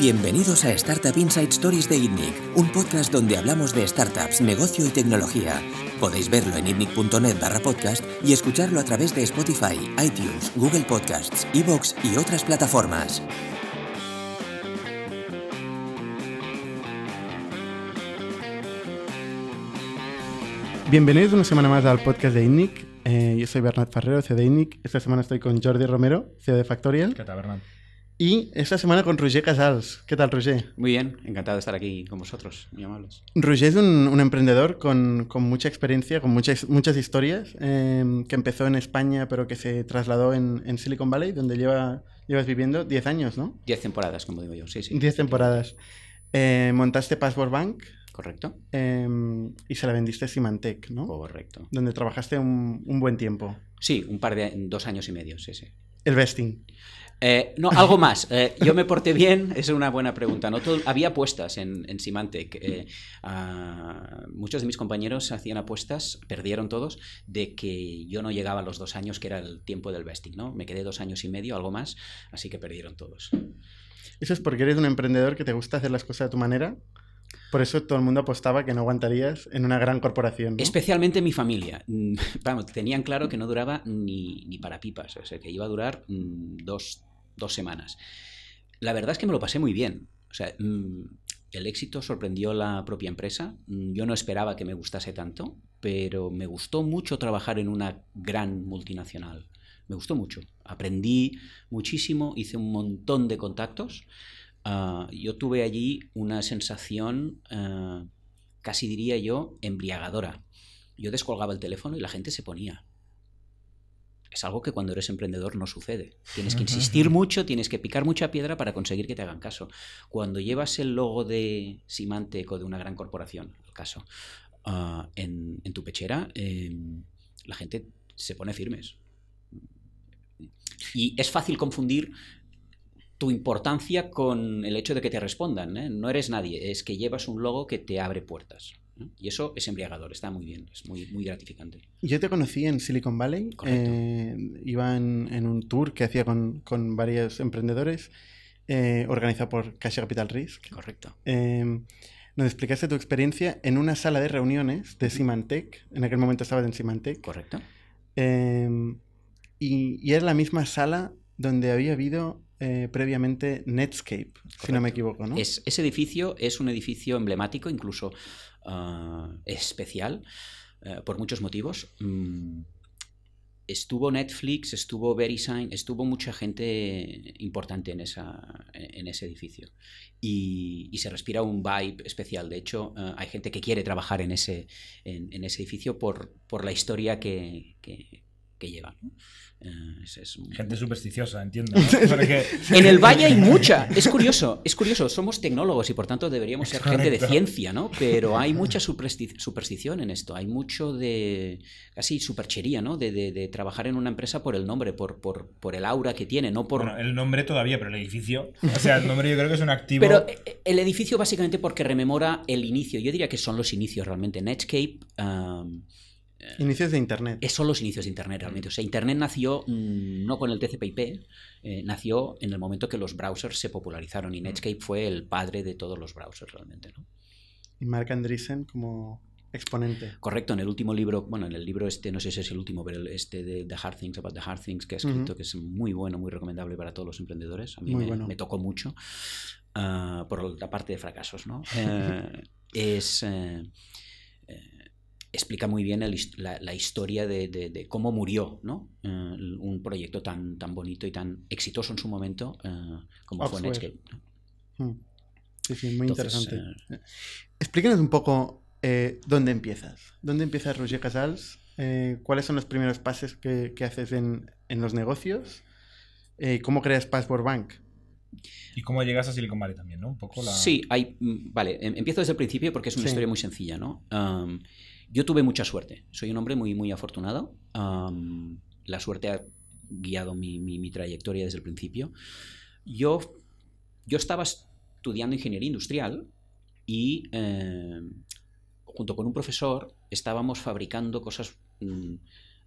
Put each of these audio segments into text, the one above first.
Bienvenidos a Startup Inside Stories de ITNIC, un podcast donde hablamos de startups, negocio y tecnología. Podéis verlo en itnic.net barra podcast y escucharlo a través de Spotify, iTunes, Google Podcasts, Evox y otras plataformas. Bienvenidos una semana más al podcast de INNIC. Eh, yo soy Bernat Ferrero, CEO de INNIC. Esta semana estoy con Jordi Romero, CEO de Factorial. ¿Qué tal, Bernat? Y esta semana con Roger Casals. ¿Qué tal, Roger? Muy bien, encantado de estar aquí con vosotros, muy amables. Roger es un, un emprendedor con, con, mucha experiencia, con muchas, muchas historias, eh, que empezó en España, pero que se trasladó en, en Silicon Valley, donde lleva, llevas viviendo 10 años, ¿no? 10 temporadas, como digo yo, sí, sí. 10 temporadas. Eh, montaste Passport Bank. Correcto. Eh, y se la vendiste a Symantec, ¿no? Correcto. Donde trabajaste un, un, buen tiempo. Sí, un par de dos años y medio, sí, sí. El vesting. Eh, no, algo más. Eh, yo me porté bien, es una buena pregunta. ¿no? Todo, había apuestas en, en Symantec. Eh, uh, muchos de mis compañeros hacían apuestas, perdieron todos, de que yo no llegaba a los dos años, que era el tiempo del vesting. ¿no? Me quedé dos años y medio, algo más, así que perdieron todos. ¿Eso es porque eres un emprendedor que te gusta hacer las cosas de tu manera? Por eso todo el mundo apostaba que no aguantarías en una gran corporación. ¿no? Especialmente mi familia. Vamos, tenían claro que no duraba ni, ni para pipas, o sea, que iba a durar mmm, dos, dos semanas. La verdad es que me lo pasé muy bien. O sea, mmm, el éxito sorprendió la propia empresa. Mm, Yo no esperaba que me gustase tanto, pero me gustó mucho trabajar en una gran multinacional. Me gustó mucho. Aprendí muchísimo, hice un montón de contactos. Uh, yo tuve allí una sensación, uh, casi diría yo, embriagadora. Yo descolgaba el teléfono y la gente se ponía. Es algo que cuando eres emprendedor no sucede. Tienes que insistir mucho, tienes que picar mucha piedra para conseguir que te hagan caso. Cuando llevas el logo de Symantec o de una gran corporación, el caso, uh, en, en, tu pechera, eh, la gente se pone firmes. Y es fácil confundir tu importancia con el hecho de que te respondan. ¿eh? No eres nadie, es que llevas un logo que te abre puertas. ¿eh? Y eso es embriagador, está muy bien, es muy, muy gratificante. Yo te conocí en Silicon Valley, eh, iba en, en, un tour que hacía con, con varios emprendedores, eh, organizado por Cash Capital Risk. Correcto. Eh, nos explicaste tu experiencia en una sala de reuniones de Symantec, en aquel momento estabas en Symantec. Correcto. Eh, y, y, es la misma sala donde había habido eh, previamente Netscape, Correcto. si no me equivoco, ¿no? Es, ese edificio es un edificio emblemático, incluso uh, especial, uh, por muchos motivos. Mm, estuvo Netflix, estuvo VeriSign, estuvo mucha gente importante en, esa, en ese edificio. Y, y, se respira un vibe especial. De hecho, uh, hay gente que quiere trabajar en ese, en, en ese edificio por, por la historia que, que, que lleva. ¿no? Uh, es. Gente supersticiosa, entiendo. ¿no? Porque... en el valle hay mucha. Es curioso, es curioso. Somos tecnólogos y por tanto deberíamos ser Correcto. gente de ciencia, ¿no? Pero hay mucha superstición en esto. Hay mucho de casi superchería, ¿no? De, de, de, trabajar en una empresa por el nombre, por, por, por el aura que tiene, no por. Bueno, el nombre todavía, pero el edificio. O sea, el nombre yo creo que es un activo. Pero eh, el edificio básicamente porque rememora el inicio. Yo diría que son los inicios realmente. Netscape. Um, Inicios de Internet. Son los inicios de Internet realmente. O sea, Internet nació mmm, no con el TCP/IP, eh, nació en el momento que los browsers se popularizaron y Netscape fue el padre de todos los browsers realmente. ¿no? Y Mark Andreessen como exponente. Correcto, en el último libro, bueno, en el libro este, no sé si es el último, pero este de The Hard Things About the Hard Things que ha escrito, uh -huh. que es muy bueno, muy recomendable para todos los emprendedores. A mí me, bueno. me, tocó mucho uh, por la parte de fracasos, ¿no? uh, es. Explica muy bien el, la, la, historia de, de, de, cómo murió ¿no? Uh, un proyecto tan, tan bonito y tan exitoso en su momento uh, como Oxford. fue Netscape. Hmm. Sí, sí, muy Entonces, interesante. Uh... Explíquenos un poco eh, dónde empiezas. ¿Dónde empieza Roger Casals? Eh, ¿Cuáles son los primeros pasos que, que haces en, en, los negocios? Eh, ¿Cómo creas Passport Bank? Y cómo llegas a Silicon Valley también, ¿no? Un poco la... Sí, hay, mm, vale, em, empiezo desde el principio porque es una sí. historia muy sencilla, ¿no? Um, yo tuve mucha suerte. Soy un hombre muy, muy afortunado. La suerte ha guiado mi, mi, mi, trayectoria desde el principio. Yo, yo estaba estudiando ingeniería industrial y eh, junto con un profesor estábamos fabricando cosas mm,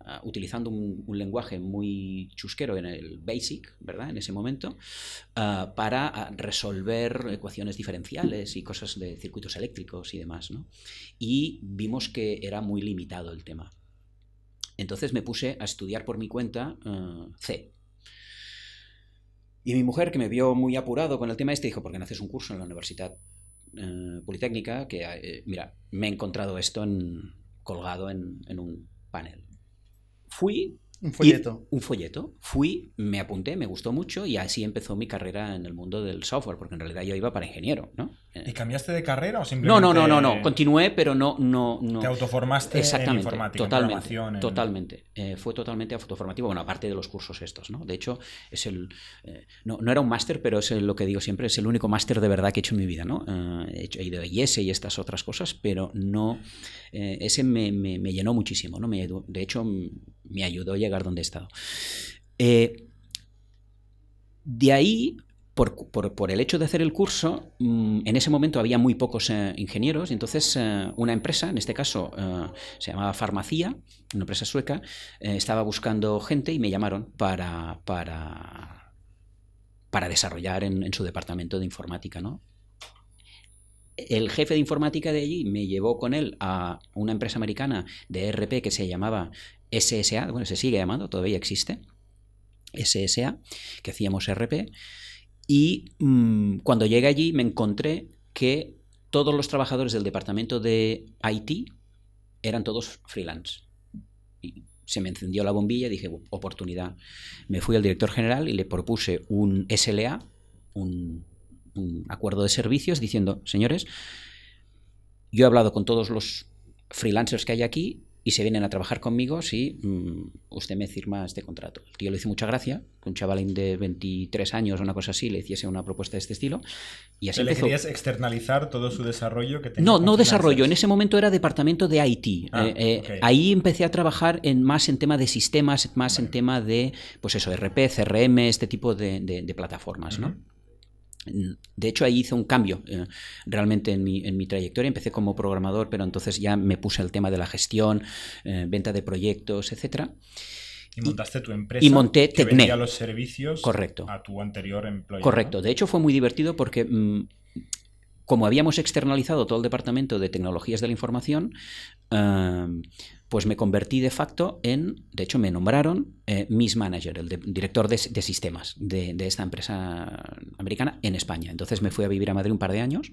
ah, utilizando un, lenguaje muy chusquero en el BASIC, ¿verdad? En ese momento, ah, para ah, resolver ecuaciones diferenciales y cosas de circuitos eléctricos y demás, ¿no? Y vimos que era muy limitado el tema. Entonces me puse a estudiar por mi cuenta C. Y mi mujer, que me vio muy apurado con el tema este, dijo, ¿por qué no haces un curso en la Universidad eh, Politécnica? Que, eh, mira, me he encontrado esto colgado en, en un panel. Fui, un folleto. un folleto. Fui, me apunté, me gustó mucho y así empezó mi carrera en el mundo del software, porque en realidad yo iba para ingeniero, ¿no? ¿Y cambiaste de carrera o simplemente...? No, no, no, no, no. continué, pero no... no, no... Te autoformaste Exactamente, en informática, totalmente, totalmente. Eh, fue totalmente autoformativo, bueno, aparte de los cursos estos, ¿no? De hecho, es el... Eh, no, no, era un máster, pero es lo que digo siempre, es el único máster de verdad que he hecho en mi vida, ¿no? Eh, he, hecho, he ido a IES y estas otras cosas, pero no... ese me, me, me, llenó muchísimo, ¿no? Me, de hecho, me ayudó a llegar donde he estado. Eh, de ahí, por, el hecho de hacer el curso, mm, en ese momento había muy pocos eh, ingenieros, y entonces eh, una empresa, en este caso se llamaba Farmacia, una empresa sueca, estaba buscando gente y me llamaron para, desarrollar en, su departamento de informática, ¿no? el jefe de informática de allí me llevó con él a una empresa americana de ERP que se llamaba SSA, bueno, se sigue llamando, todavía existe, SSA, que hacíamos ERP, y mm, cuando llegué allí me encontré que todos los trabajadores del departamento de IT eran todos freelance. Y se me encendió la bombilla y dije, oportunidad. Me fui al director general y le propuse un SLA, un un acuerdo de servicios diciendo, señores, yo he hablado con todos los freelancers que hay aquí y se vienen a trabajar conmigo si mm, usted me firma este contrato. El tío le hizo mucha gracia, que un chavalín de 23 años o una cosa así le hiciese una propuesta de este estilo. Y así le querías externalizar todo su desarrollo que No, no desarrollo. En ese momento era departamento de IT. Ah, eh, eh, ahí empecé a trabajar en, más en tema de sistemas, más en tema de, pues eso, RP, CRM, este tipo de, plataformas, ¿no? De hecho, ahí hice un cambio eh, realmente en mi, en mi, trayectoria. Empecé como programador, pero entonces ya me puse al tema de la gestión, eh, venta de proyectos, etc. Y montaste tu empresa y monté que vendía los servicios Correcto. a tu anterior empleador. Correcto. De hecho, fue muy divertido porque mm, como habíamos externalizado todo el departamento de tecnologías de la información, eh, pues me convertí de facto en, de hecho me nombraron eh, Miss Manager, el director de, sistemas de, esta empresa americana en España. Entonces me fui a vivir a Madrid un par de años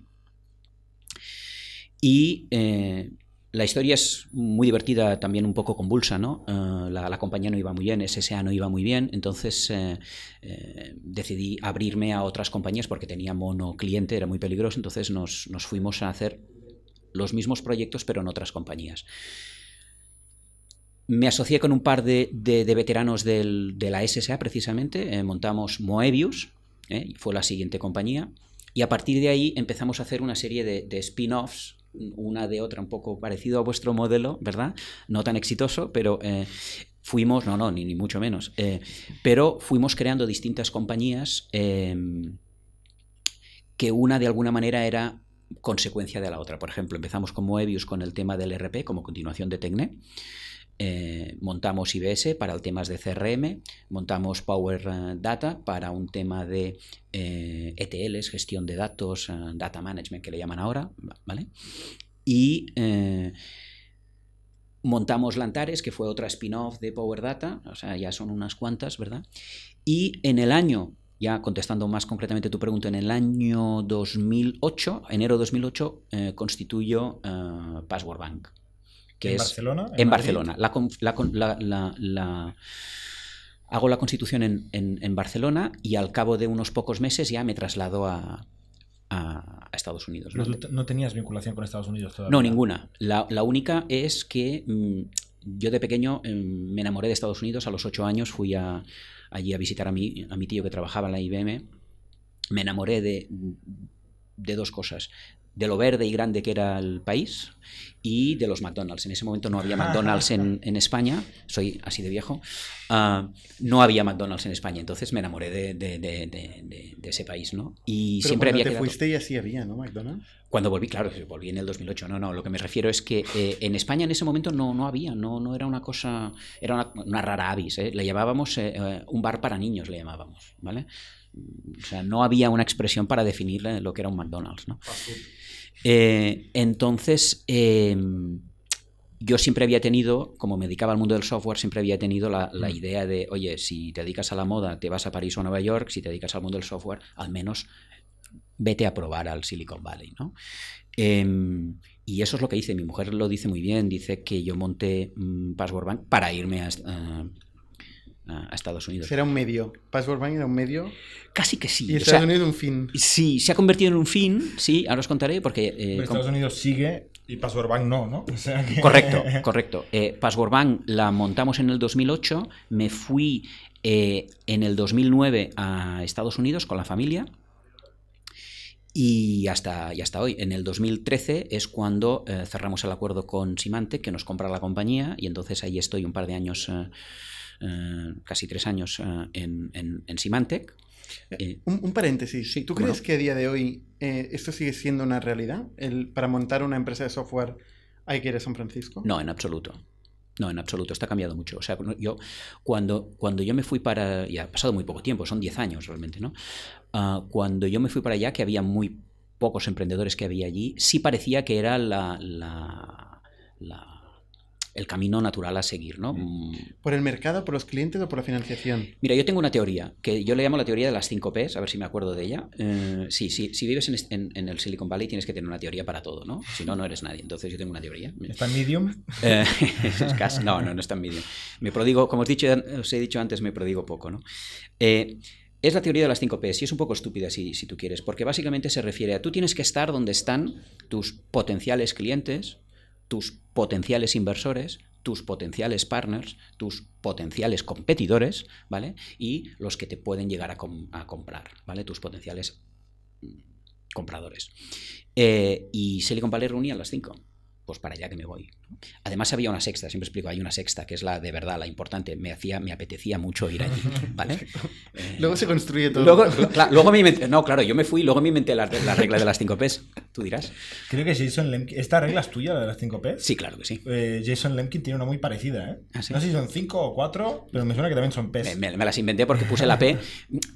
y eh, la historia es muy divertida, también un poco convulsa, ¿no? Eh, la, compañía no iba muy bien, SSA no iba muy bien, entonces decidí abrirme a otras compañías porque tenía mono cliente, era muy peligroso, entonces nos, nos fuimos a hacer los mismos proyectos pero en otras compañías. Me asocié con un par de, veteranos de la SSA precisamente, eh, montamos Moebius, eh, fue la siguiente compañía, y a partir de ahí empezamos a hacer una serie de, spin-offs, una de otra un poco parecido a vuestro modelo, ¿verdad? No tan exitoso, pero eh, fuimos, no, no, ni, ni mucho menos, pero fuimos creando distintas compañías em, que una de alguna manera era consecuencia de la otra. Por ejemplo, empezamos con Moebius con el tema del RP como continuación de Tecne. Eh, montamos IBS para el temas de CRM, montamos Power eh, Data para un tema de ETLs, e gestión de datos, eh, data management que le llaman ahora, ¿vale? Y montamos Lantares, que fue otra spin-off de Power Data, o sea, ya son unas cuantas, ¿verdad? Y en el año ya contestando más concretamente tu pregunta, en el año 2008, enero 2008, constituyo Password Bank. ¿En Barcelona? En, Barcelona. La, hago la constitución en, Barcelona y al cabo de unos pocos meses ya me traslado a, Estados Unidos. ¿no? tenías vinculación con Estados Unidos todavía? No, ninguna. La, única es que mm, yo de pequeño em, me enamoré de Estados Unidos. A los ocho años fui allí a visitar a mi, a mi tío que trabajaba en la IBM. Me enamoré de, de dos cosas. De lo verde y grande que era el país y de los McDonald's. En ese momento no había McDonald's en, en España, soy así de viejo, ah, no había McDonald's en España, entonces me enamoré de, de, de, de- de ese país, ¿no? Y Pero siempre había te quedado- fuiste ya sí había, ¿no? McDonald's. Cuando volví, claro, volví en el 2008. No, no, lo que me refiero es que eh, en España en ese momento no, no había, no, no era una cosa, era una, una rara avis, ¿eh? le llamábamos eh, un bar para niños, le llamábamos, ¿vale? O sea, no había una expresión para definir lo que era un McDonald's, ¿no? Eh, entonces, eh, yo siempre había tenido, como me dedicaba al mundo del software, siempre había tenido la, la idea de, oye, si te dedicas a la moda, te vas a París o a Nueva York, si te dedicas al mundo del software, al menos vete a probar al Silicon Valley, ¿no? Em, y eso es lo que hice. Mi mujer lo dice muy bien. Dice que yo monté mm, Password Bank para irme a, a- a Estados Unidos. Era un medio. Password Bank era un medio. Casi que sí. Y o Estados sea, Unidos un fin. sí, se ha convertido en un fin. Sí, ahora os contaré porque... eh, Pero Estados Unidos sigue y Password Bank no, ¿no? O sea que- Correcto, correcto. Eh, Password Bank la montamos en el 2008. Me fui eh, en el 2009 a Estados Unidos con la familia. Y hasta, y hasta hoy, en el 2013 es cuando eh, cerramos el acuerdo con Symantec, que nos compra la compañía, y entonces ahí estoy un par de años, casi tres años eh, en, en, en Symantec. Eh, Un, un paréntesis. Sí, ¿Tú crees que a día de hoy eh, esto sigue siendo una realidad? El, para montar una empresa de software hay que ir a San Francisco. No, en absoluto. No, en absoluto. Está cambiado mucho. O sea, yo cuando, cuando yo me fui para... Y ha pasado muy poco tiempo, son 10 años realmente, ¿no? Ah, cuando yo me fui para allá, que había muy pocos emprendedores que había allí, sí parecía que era la, la- la- el camino natural a seguir, ¿no? Mm, ¿Por el mercado, por los clientes o por la financiación? Mira, yo tengo una teoría, que yo le llamo la teoría de las 5 Ps, a ver si me acuerdo de ella. Eh, sí, sí, si vives en, est- en- en el Silicon Valley tienes que tener una teoría para todo, ¿no? Si no, no eres nadie. Entonces yo tengo una teoría. Está en Medium. Eh, es casi- no, no, no está en medio. Me prodigo, como os, dicho, os he dicho antes, me prodigo poco, ¿no? Eh, es la teoría de las 5 Ps y es un poco estúpida si, si tú quieres, porque básicamente se refiere a tú tienes que estar donde están tus potenciales clientes, tus potenciales inversores, tus potenciales partners, tus potenciales competidores, ¿vale? Y los que te pueden llegar a, com- a comprar, ¿vale? Tus potenciales mm, compradores. Eh, y Silicon Valley reunía las cinco. Pues para allá que me voy. Además había una sexta, siempre explico, hay una sexta, que es la de verdad, la importante. Me hacía, me apetecía mucho ir allí, ¿vale? Eh, Luego se construye todo. luego, me inventé, no, claro, yo me fui luego me inventé la, la regla de las 5 Ps. Tú dirás. Creo que Jason Lemkin. ¿Esta regla es tuya, la de las 5 P? Sí, claro que sí. Eh, Jason Lemkin tiene una muy parecida, ¿eh? ¿Ah, sí? No sé si son 5 o 4, pero me suena que también son Ps. Me, me- me las inventé porque puse la P.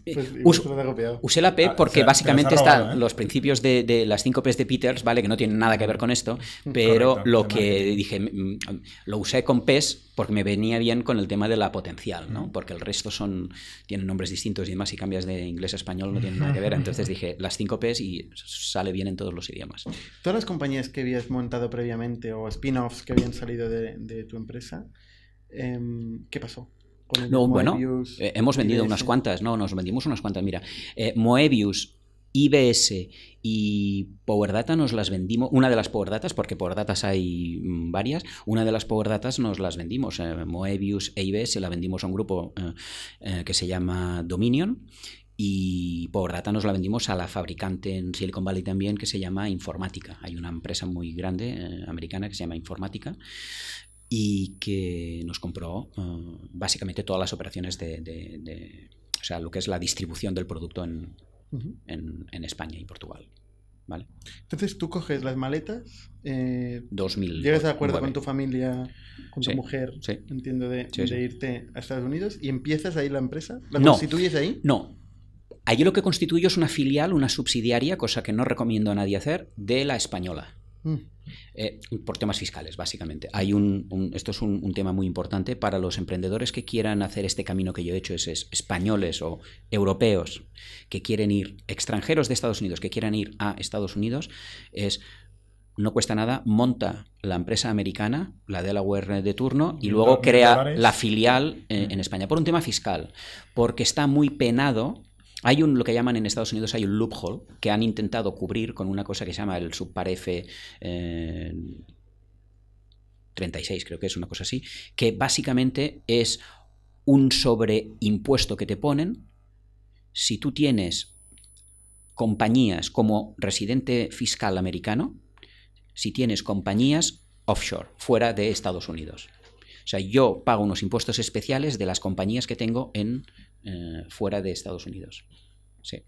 Pues. Usé la P Ah, porque o sea, básicamente están ¿eh? los principios de, de las 5 Ps de Peters, ¿vale? Que no tienen nada que ver con esto, pero Correcto, lo que. Dije, mm, lo usé con Ps porque me venía bien con el tema de la potencial, ¿no? Porque el resto son tienen nombres distintos y demás, si cambias de inglés a español no tienen nada que ver. Entonces dije las 5 Ps y sale bien en todos los idiomas. Todas las compañías que habías montado previamente o spin-offs que habían salido de, de tu empresa, em, ¿qué pasó? Con el No, bueno, Moebius, eh, hemos vendido unas cuantas, no, nos vendimos unas cuantas. Mira, eh, Moebius, IBS y Power Data nos las vendimos, una de las Power Datas, porque Power Datas hay mm, varias, una de las Power Datas nos las vendimos, eh, Moebius e IBS la vendimos a un grupo eh, eh, que se llama Dominion y Power Data nos la vendimos a la fabricante en Silicon Valley también que se llama Informática. Hay una empresa muy grande americana que se llama Informática y que nos compró básicamente todas las operaciones de, de- de- o sea, lo que es la distribución del producto en, En- en España y Portugal. ¿Vale? Entonces tú coges las maletas, eh, 2000. llegas de acuerdo con tu familia, con tu Sí, mujer, sí. entiendo, de, Sí, sí. de irte a Estados Unidos y empiezas ahí la empresa. ¿La No. constituyes ahí? No. Allí lo que constituyo es una filial, una subsidiaria, cosa que no recomiendo a nadie hacer, de la española. Mm. Eh, por temas fiscales, básicamente. Hay un, un- esto es un, un tema muy importante para los emprendedores que quieran hacer este camino que yo he hecho, es, es españoles o europeos que quieren ir, extranjeros de Estados Unidos que quieran ir a Estados Unidos, es no cuesta nada, monta la empresa americana, la Delaware de turno, y luego crea dólares. la filial eh, en España, por un tema fiscal, porque está muy penado. Hay un, lo que llaman en Estados Unidos, hay un loophole que han intentado cubrir con una cosa que se llama el subpar F eh, 36, creo que es una cosa así, que básicamente es un sobreimpuesto que te ponen si tú tienes compañías como residente fiscal americano, si tienes compañías offshore, fuera de Estados Unidos. O sea, yo pago unos impuestos especiales de las compañías que tengo en eh, fuera de Estados Unidos. Sí.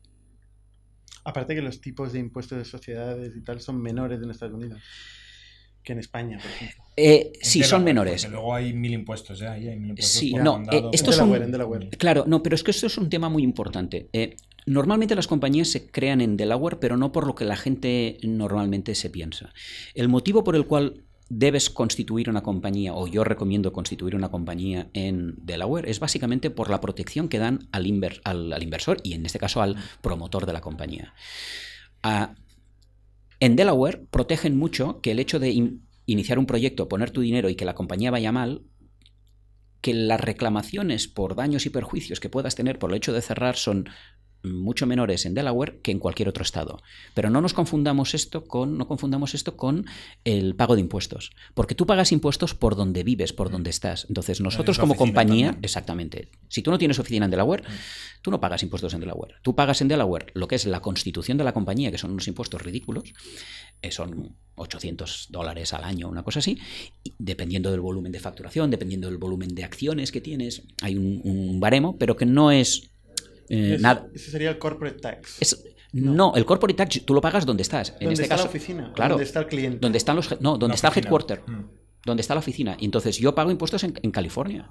Aparte que los tipos de impuestos de sociedades y tal son menores en Estados Unidos que en España, por ejemplo. Eh, sí, son menores. Porque luego hay mil impuestos, ¿eh? Hay mil impuestos Sí, no, eh, esto es un- Delaware. Claro, no, pero es que esto es un tema muy importante. Eh, normalmente las compañías se crean en Delaware, pero no por lo que la gente normalmente se piensa. El motivo por el cual debes constituir una compañía, o yo recomiendo constituir una compañía en Delaware, es básicamente por la protección que dan al, inver- al- al inversor y en este caso al promotor de la compañía. Ah, en Delaware protegen mucho que el hecho de in- iniciar un proyecto, poner tu dinero y que la compañía vaya mal, que las reclamaciones por daños y perjuicios que puedas tener por el hecho de cerrar son mucho menores en Delaware que en cualquier otro estado. Pero no nos confundamos esto con no confundamos esto con el pago de impuestos, porque tú pagas impuestos por donde vives, por donde estás. Entonces, nosotros como compañía, también. exactamente. Si tú no tienes oficina en Delaware, tú no pagas impuestos en Delaware. Tú pagas en Delaware lo que es la constitución de la compañía, que son unos impuestos ridículos, eh, son 800 dólares al año, una cosa así, y dependiendo del volumen de facturación, dependiendo del volumen de acciones que tienes, hay un, un baremo, pero que no es eh, nada. Ese sería el corporate tax. Es- no. el corporate tax tú lo pagas donde estás. En ¿Dónde este está caso, la oficina? Claro. ¿Dónde está el cliente? donde están los, no, donde La está el headquarter, Mm. donde está la oficina. Y entonces yo pago impuestos en, en California.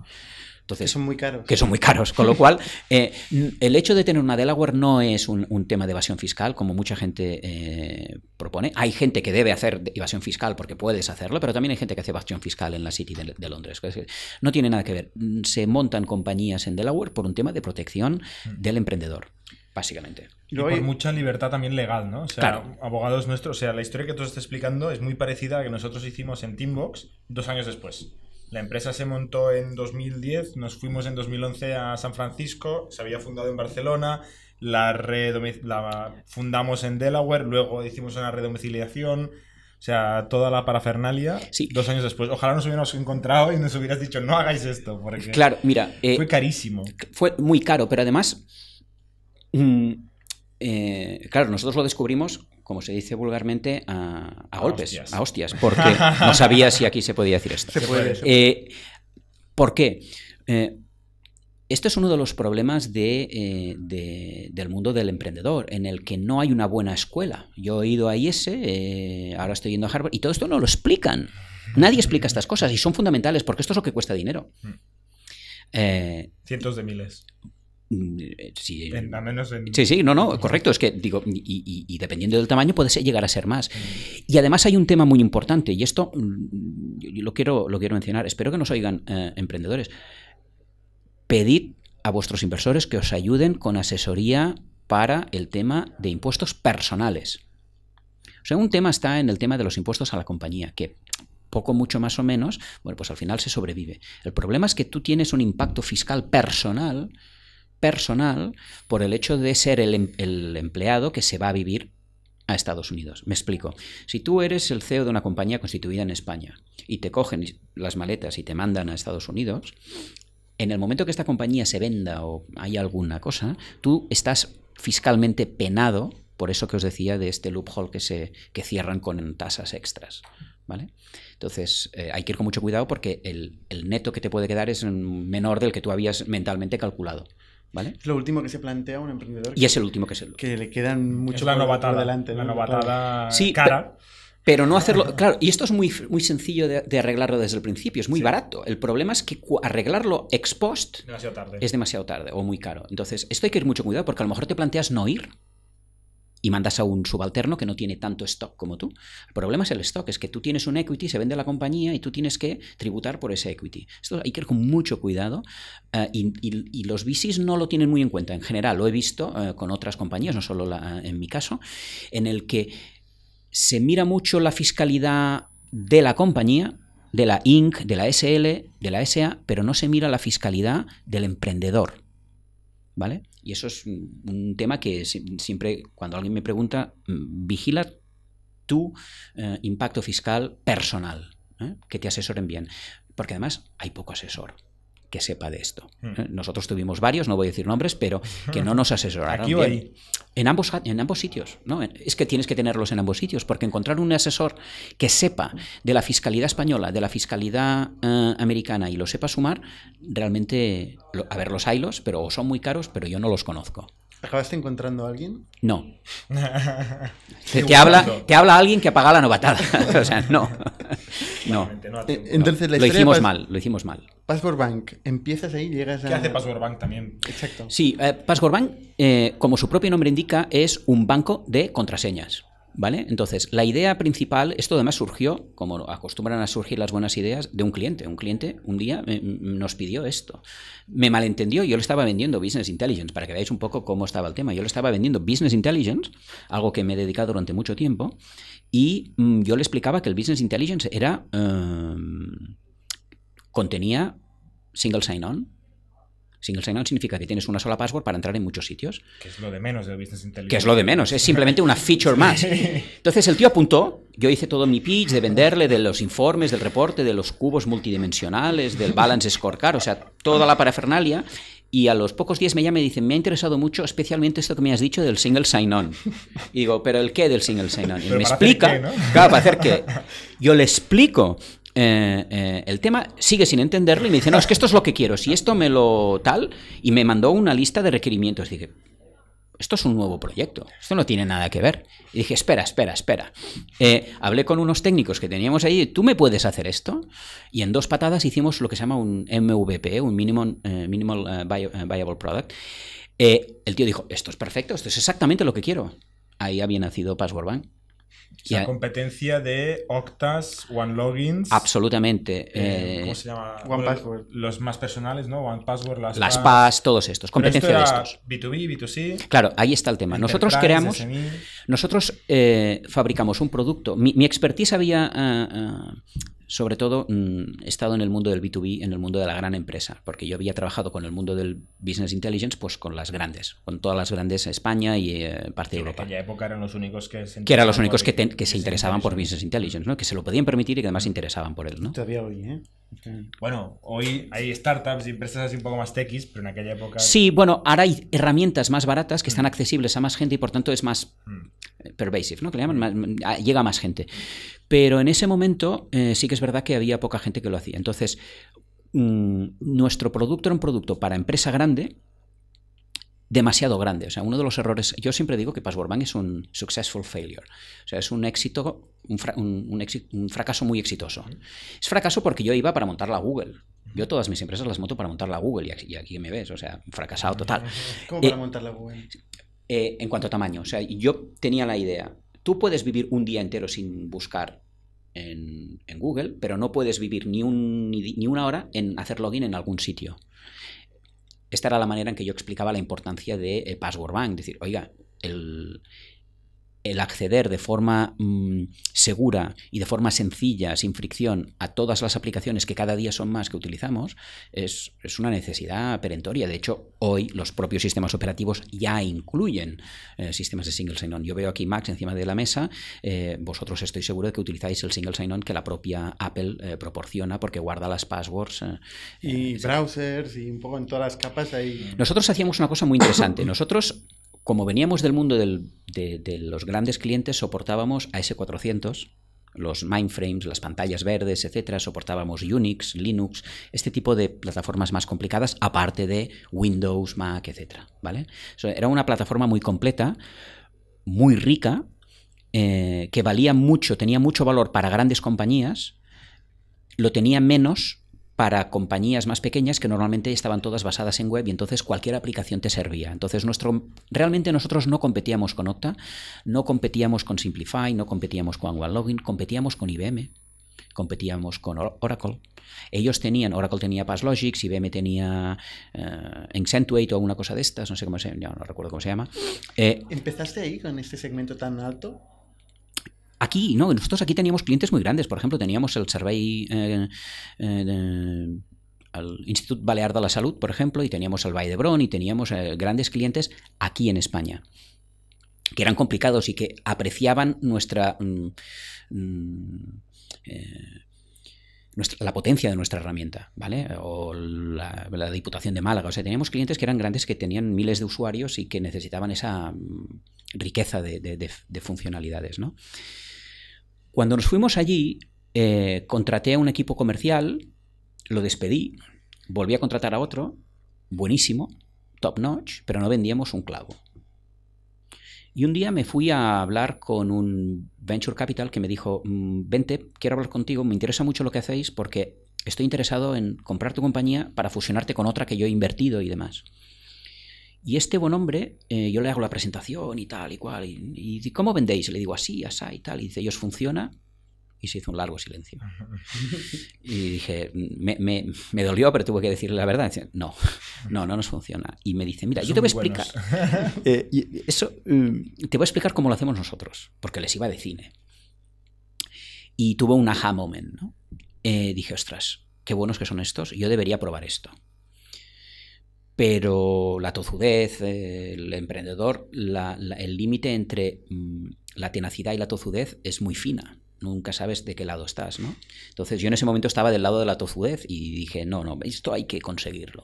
Que Entonces, son muy caros. que son muy caros. Con lo cual, eh, el hecho de tener una Delaware no es un, un tema de evasión fiscal, como mucha gente eh, propone. Hay gente que debe hacer evasión fiscal porque puedes hacerlo, pero también hay gente que hace evasión fiscal en la City de, de Londres. Es que No tiene nada que ver. Mm, Se montan compañías en Delaware por un tema de protección del emprendedor, básicamente. Y Luego por hay- mucha libertad también legal, ¿no? O sea, Claro. abogados nuestros, o sea, la historia que tú estás explicando es muy parecida a la que nosotros hicimos en Teambox dos años después. La empresa se montó en 2010, nos fuimos en 2011 a San Francisco, se había fundado en Barcelona, la, la fundamos en Delaware, luego hicimos una redomiciliación, o sea, toda la parafernalia Sí. dos años después. Ojalá nos hubiéramos encontrado y nos hubieras dicho, no hagáis esto, porque Claro, mira, eh, fue carísimo. fue muy caro, pero además, mm, eh, claro, nosotros lo descubrimos, como se dice vulgarmente, a, a A golpes, hostias. a hostias, porque no sabía si aquí se podía decir esto. Se puede. se puede. Eh, ¿Por qué? Eh, esto es uno de los problemas de, eh, de- del mundo del emprendedor, en el que no hay una buena escuela. Yo he ido a IS, eh, ahora estoy yendo a Harvard, y todo esto no lo explican. Nadie explica estas cosas y son fundamentales porque esto es lo que cuesta dinero. Mm. Eh, Cientos de miles. Mm, eh, sí, En- al menos en... Sí, sí, no, no, correcto. Es que digo, y, y- y dependiendo del tamaño puede ser- llegar a ser más. Y además hay un tema muy importante, y esto mm, lo quiero, lo quiero mencionar. Espero que nos oigan eh, emprendedores. Pedid a vuestros inversores que os ayuden con asesoría para el tema de impuestos personales. O sea, un tema está en el tema de los impuestos a la compañía, que poco, mucho más o menos, bueno, pues al final se sobrevive. El problema es que tú tienes un impacto fiscal personal, personal, por el hecho de ser el, em- el empleado que se va a vivir a Estados Unidos. Me explico. Si tú eres el CEO de una compañía constituida en España y te cogen las maletas y te mandan a Estados Unidos, en el momento que esta compañía se venda o hay alguna cosa, tú estás fiscalmente penado por eso que os decía de este loophole que se que cierran con tasas extras. ¿Vale? Entonces, eh, hay que ir con mucho cuidado porque el, neto que te puede quedar es menor del que tú habías mentalmente calculado. ¿Vale? Es lo último que se plantea un emprendedor. Y es el último que es el Que le quedan mucho Es la por novatada. delante. la ¿no? novatada Sí, cara. Pero no hacerlo. Claro, y esto es muy, muy sencillo de, de arreglarlo desde el principio, es muy Sí. barato. El problema es que cu- arreglarlo ex post Demasiado tarde. es demasiado tarde o muy caro. Entonces, esto hay que ir mucho cuidado porque a lo mejor te planteas no ir y mandas a un subalterno que no tiene tanto stock como tú. El problema es el stock, es que tú tienes un equity, se vende la compañía y tú tienes que tributar por ese equity. Esto hay que ir con mucho cuidado eh, y, los VCs no lo tienen muy en cuenta. En general, lo he visto eh, con otras compañías, no solo la- en mi caso, en el que se mira mucho la fiscalidad de la compañía, de la Inc., de la SL, de la SA, pero no se mira la fiscalidad del emprendedor. ¿Vale? Y eso es un tema que si- siempre, cuando alguien me pregunta, mm, vigila tu eh, impacto fiscal personal, ¿eh? que te asesoren bien. Porque además hay poco asesor. Que sepa de esto. Hmm. ¿eh? Nosotros tuvimos varios, no voy a decir nombres, pero que no nos asesoraron. Aquí o bien. ahí. En ambos, en ambos sitios, ¿no? Es que tienes que tenerlos en ambos sitios, porque encontrar un asesor que sepa de la fiscalidad española, de la fiscalidad eh, americana y lo sepa sumar, realmente, a ver, los haylos, pero o son muy caros, pero yo no los conozco. ¿Acabaste encontrando a alguien? No. Te, te habla, te habla alguien que apaga la novatada. o sea, no. No. Eh. Entonces, la Lo hicimos mal, lo hicimos mal. Password Bank, empiezas ahí, llegas a... ¿Qué hace Password Bank también? Exacto. Sí, eh, Password Bank, eh, como su propio nombre indica, es un banco de contraseñas. ¿Vale? Entonces, la idea principal, esto además surgió, como acostumbran a surgir las buenas ideas, de un cliente. Un cliente un día eh, nos pidió esto. Me malentendió, yo le estaba vendiendo Business Intelligence, para que veáis un poco cómo estaba el tema. Yo le estaba vendiendo Business Intelligence, algo que me he dedicado durante mucho tiempo, y mm, yo le explicaba que el Business Intelligence era. eh, contenía single sign-on. Single sign-on significa que tienes una sola password para entrar en muchos sitios. Que es lo de menos del Business Intelligence. Que es lo de menos, es simplemente una feature más. Entonces el tío apuntó, yo hice todo mi pitch de venderle, de los informes, del reporte, de los cubos multidimensionales, del balance scorecard, o sea, toda la parafernalia. Y a los pocos días me llama y dice, me ha interesado mucho, especialmente esto que me has dicho del single sign-on. Y digo, ¿pero el qué del single sign-on? Y me explica, qué, ¿no? claro, para hacer qué. Yo le explico eh, eh, el tema, sigue sin entenderlo y me dice, no, es que esto es lo que quiero, si esto me lo tal, y me mandó una lista de requerimientos. Dije, esto es un nuevo proyecto, esto no tiene nada que ver. Y dije, espera, espera, espera. Eh, hablé con unos técnicos que teníamos ahí, ¿tú me puedes hacer esto? Y en dos patadas hicimos lo que se llama un MVP, un Minimum, minimal Vi- Viable Product. El tío dijo, esto es perfecto, esto es exactamente lo que quiero. Ahí había nacido Password Bank. O sea, Ya. competencia de Octas, OneLogins. Absolutamente. eh, eh, ¿Cómo se llama? One Bueno, Password. Los más personales, ¿no? One Password, las, las PAS, todos estos, esto competencia de estos. B2B, B2C. Claro, ahí está el tema. Nosotros creamos, nosotros eh, fabricamos un producto. Mi, mi expertise había, sobre todo, mm, estado en el mundo del B2B, en el mundo de la gran empresa, porque yo había trabajado con el mundo del Business Intelligence, pues con las grandes, con todas las grandes España y eh, parte de En Europa. aquella época eran los únicos que se Que eran los interesaban únicos por que, se Business interesaban por Intelligence. Business Intelligence, ¿no? que se lo podían permitir y que además se interesaban por él. ¿no? Todavía hoy, ¿eh? Bueno, hoy hay startups y empresas así un poco más techis, pero en aquella época. Sí, bueno, ahora hay herramientas más baratas que están accesibles a más gente y por tanto es más Mm. pervasive, ¿no? Que le llaman, más- ah, llega a más gente. Pero en ese momento eh, sí que es verdad que había poca gente que lo hacía. Entonces, mm, nuestro producto era un producto para empresa grande, demasiado grande. O sea, uno de los errores, yo siempre digo que Password Bank es un successful failure. O sea, es un éxito, un, fra- un- un exi- un fracaso muy exitoso. Es fracaso porque yo iba para montar la Google. Yo todas mis empresas las monto para montar la Google y aquí, y aquí me ves, o sea, fracasado total. ¿Cómo Eh, para montar la Google? Eh, en cuanto a tamaño, o sea, yo tenía la idea, tú puedes vivir un día entero sin buscar en, Google, pero no puedes vivir ni una hora en hacer login en algún sitio. Esta era la manera en que yo explicaba la importancia de eh, Password Bank, decir, oiga, el, el acceder de forma mm, segura y de forma sencilla, sin fricción, a todas las aplicaciones que cada día son más que utilizamos, es, es una necesidad perentoria. De hecho, hoy los propios sistemas operativos ya incluyen eh, sistemas de single sign-on. Yo veo aquí Max encima de la mesa. eh, vosotros estoy seguro de que utilizáis el single sign-on que la propia Apple eh, proporciona porque guarda las passwords. Y browsers y un poco en todas las capas ahí. nosotros hacíamos una cosa muy interesante. Nosotros, como veníamos del mundo de, los grandes clientes, soportábamos AS400, los mainframes, las pantallas verdes, etcétera, soportábamos Unix, Linux, este tipo de plataformas más complicadas, aparte de Windows, Mac, etcétera, ¿vale? Era una plataforma muy completa, muy rica, eh, que valía mucho, tenía mucho valor para grandes compañías, lo tenía menos para compañías más pequeñas que normalmente estaban todas basadas en web y entonces cualquier aplicación te servía. Entonces nuestro, realmente nosotros no competíamos con Okta, no competíamos con Simplify, no competíamos con OneLogin, competíamos con IBM, competíamos con Or- Oracle. Ellos tenían, Oracle tenía PassLogix, IBM tenía eh, Accentuate o alguna cosa de estas, no sé cómo se no recuerdo cómo se llama. Eh, ¿Empezaste ahí con este segmento tan alto? Aquí, no, nosotros aquí teníamos clientes muy grandes. Por ejemplo, teníamos el Servei eh, eh, de- al Institut Balear de la Salud, por ejemplo, y teníamos el Valle d'Hebron y teníamos eh, grandes clientes aquí en España que eran complicados y que apreciaban nuestra mm, mm, eh, la potencia de nuestra herramienta, ¿vale? O la, Diputación de Málaga. O sea, teníamos clientes que eran grandes que tenían miles de usuarios y que necesitaban esa mm, riqueza de, funcionalidades, ¿no? Cuando nos fuimos allí, eh, contraté a un equipo comercial, lo despedí, volví a contratar a otro, buenísimo, top notch, pero no vendíamos un clavo. Y un día me fui a hablar con un venture capital que me dijo, mm, vente, quiero hablar contigo, me interesa mucho lo que hacéis porque estoy interesado en comprar tu compañía para fusionarte con otra que yo he invertido y demás. Y este buen hombre, eh, yo le hago la presentación y tal y cual, y, y, ¿cómo vendéis? Le digo así, así y tal, y dice, ¿ellos funciona? y se hizo un largo silencio. Y dije, me, dolió, pero tuve que decirle la verdad. no, no, no nos funciona. Y me dice, mira, yo te voy a explicar. Eh, eso, mm, te voy a explicar cómo lo hacemos nosotros, porque les iba de cine. Y tuvo un aha moment, ¿no? Eh, dije, ostras, qué buenos que son estos, yo debería probar esto. Pero la tozudez, el emprendedor, el límite entre mm, la tenacidad y la tozudez es muy fina nunca sabes de qué lado estás, ¿no? Entonces yo en ese momento estaba del lado de la tozudez y dije, no, no, esto hay que conseguirlo.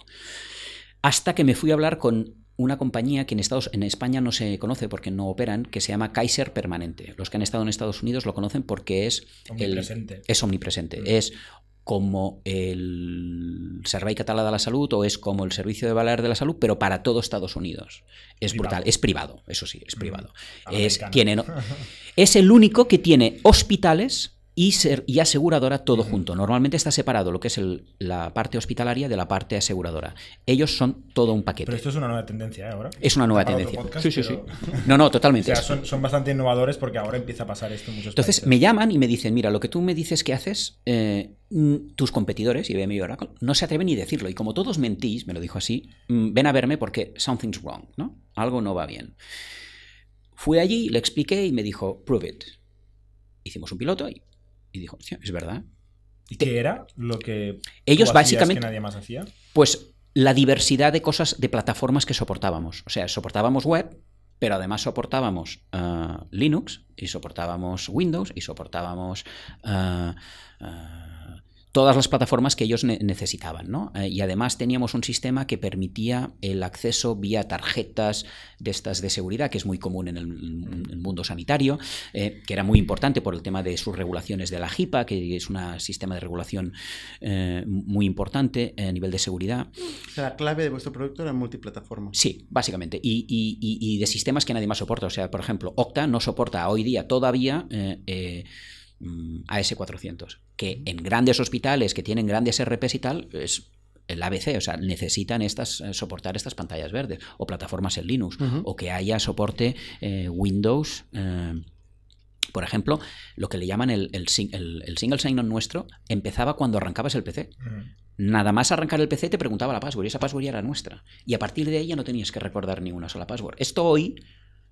Hasta que me fui a hablar con una compañía que en, Estados, en España no se conoce porque no operan, que se llama Kaiser Permanente. Los que han estado en Estados Unidos lo conocen porque es omnipresente. es omnipresente. Mm. Es como el Servei Català de la Salud o es como el Servicio de Balear de la Salud, pero para todo Estados Unidos. Es brutal, es privado, eso sí, es mm. privado. Es, tiene, es el único que tiene hospitales y, ser, y aseguradora todo junto. Normalmente está separado lo que es la parte hospitalaria de la parte aseguradora. Ellos son todo un paquete. Pero esto es una nueva tendencia ¿eh? ahora. Es una nueva tendencia. sí, sí, sí. No, no, totalmente. O sea, son, bastante innovadores porque ahora empieza a pasar esto en muchos Entonces me llaman y me dicen, mira, lo que tú me dices que haces, eh, mm, tus competidores, y IBM y Oracle, no se atreven ni decirlo. Y como todos mentís, me lo dijo así, mm, ven a verme porque something's wrong, ¿no? Algo no va bien. Fui allí, le expliqué y me dijo, prove it. Hicimos un piloto y y dijo, es verdad. ¿Y qué era lo que ellos básicamente nadie más hacía? Pues la diversidad de cosas, de plataformas que soportábamos. O sea, soportábamos web, pero además soportábamos eh, Linux y soportábamos Windows y soportábamos eh, eh, todas las plataformas que ellos necesitaban. ¿no? Eh, y además teníamos un sistema que permitía el acceso vía tarjetas de estas de seguridad, que es muy común en el, mundo sanitario, eh, que era muy importante por el tema de sus regulaciones de la HIPAA, que es un sistema de regulación eh, muy importante a nivel de seguridad. la clave de vuestro producto era multiplataforma. Sí, básicamente. Y, y, de sistemas que nadie más soporta. O sea, por ejemplo, Okta no soporta hoy día todavía Mm, AS400, que en grandes hospitales que tienen grandes RPs y tal, es el ABC, o sea, necesitan estas, eh, soportar estas pantallas verdes o plataformas en Linux, o que haya soporte eh, Windows. Eh, por ejemplo, lo que le llaman el, el, single sign-on nuestro empezaba cuando arrancabas el PC. Nada más arrancar el PC te preguntaba la password y esa password ya era nuestra. Y a partir de ya no tenías que recordar ni una sola password. Esto hoy,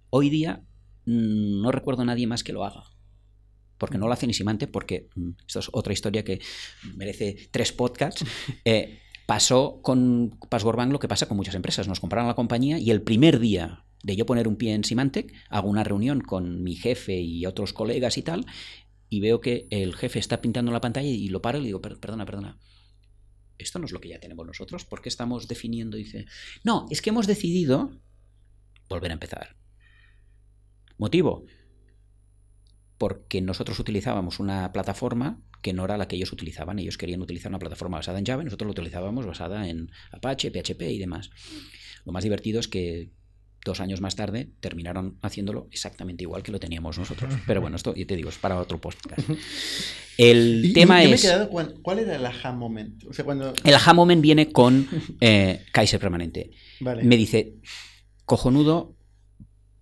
hoy día, mm, no recuerdo a nadie más que lo haga porque no lo hace ni Simante, porque mm, esto es otra historia que merece tres podcasts. Eh, pasó con Password lo que pasa con muchas empresas. Nos compraron la compañía y el primer día de yo poner un pie en Symantec, hago una reunión con mi jefe y otros colegas y tal, y veo que el jefe está pintando la pantalla y lo paro y le digo, perdona, perdona. Esto no es lo que ya tenemos nosotros. ¿Por qué estamos definiendo? dice, no, es que hemos decidido volver a empezar. Motivo, porque nosotros utilizábamos una plataforma que no era la que ellos utilizaban. Ellos querían utilizar una plataforma basada en Java nosotros lo utilizábamos basada en Apache, PHP y demás. Lo más divertido es que dos años más tarde terminaron haciéndolo exactamente igual que lo teníamos nosotros. Pero bueno, esto, ya te digo, es para otro podcast. El tema es... ¿Cuál era el aha moment? El aha moment viene con eh, Kaiser Permanente. Me dice, cojonudo,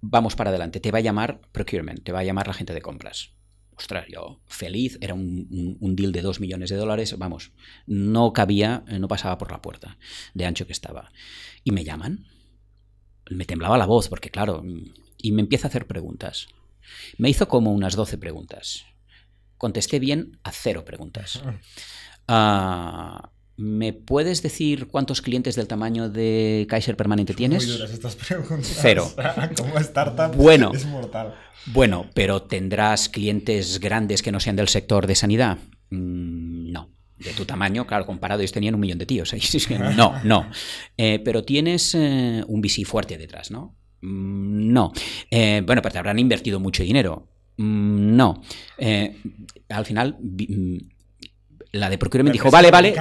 vamos para adelante, te va a llamar procurement, te va a llamar la gente de compras. Ostras, yo feliz, era un, deal de 2 millones de dólares, vamos, no cabía, eh, no pasaba por la puerta de ancho que estaba. Y me llaman, me temblaba la voz, porque claro, y me empieza a hacer preguntas. Me hizo como unas 12 preguntas. Contesté bien a cero preguntas. Ah, ¿Me puedes decir cuántos clientes del tamaño de Kaiser Permanente tienes? Muy duras estas preguntas. Cero. Como startup bueno, es mortal. Bueno, pero ¿tendrás clientes grandes que no sean del sector de sanidad? Mm, no. de tu tamaño, claro, comparado, ellos tenían un millón de tíos. No, no. Eh, pero tienes eh, un VC fuerte detrás, ¿no? Mm, no. Eh, bueno, pero te habrán invertido mucho dinero. Mm, no. al final la de Procurement dijo, vale, vale.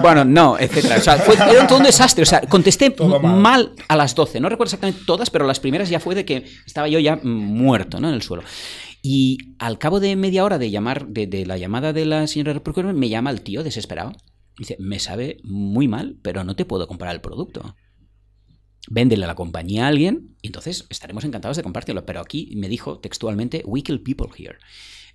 bueno, no, etcétera. O sea, fue, era todo un desastre. O sea, contesté mal. a las 12. No recuerdo exactamente todas, pero las primeras ya fue de que estaba yo ya muerto, ¿no? En el suelo. Y al cabo de media hora de llamar, de, la llamada de la señora Procurement, me llama el tío desesperado. Dice, me sabe muy mal, pero no te puedo comprar el producto véndele a la compañía a alguien y entonces estaremos encantados de compartirlo. Pero aquí me dijo textualmente, we kill people here.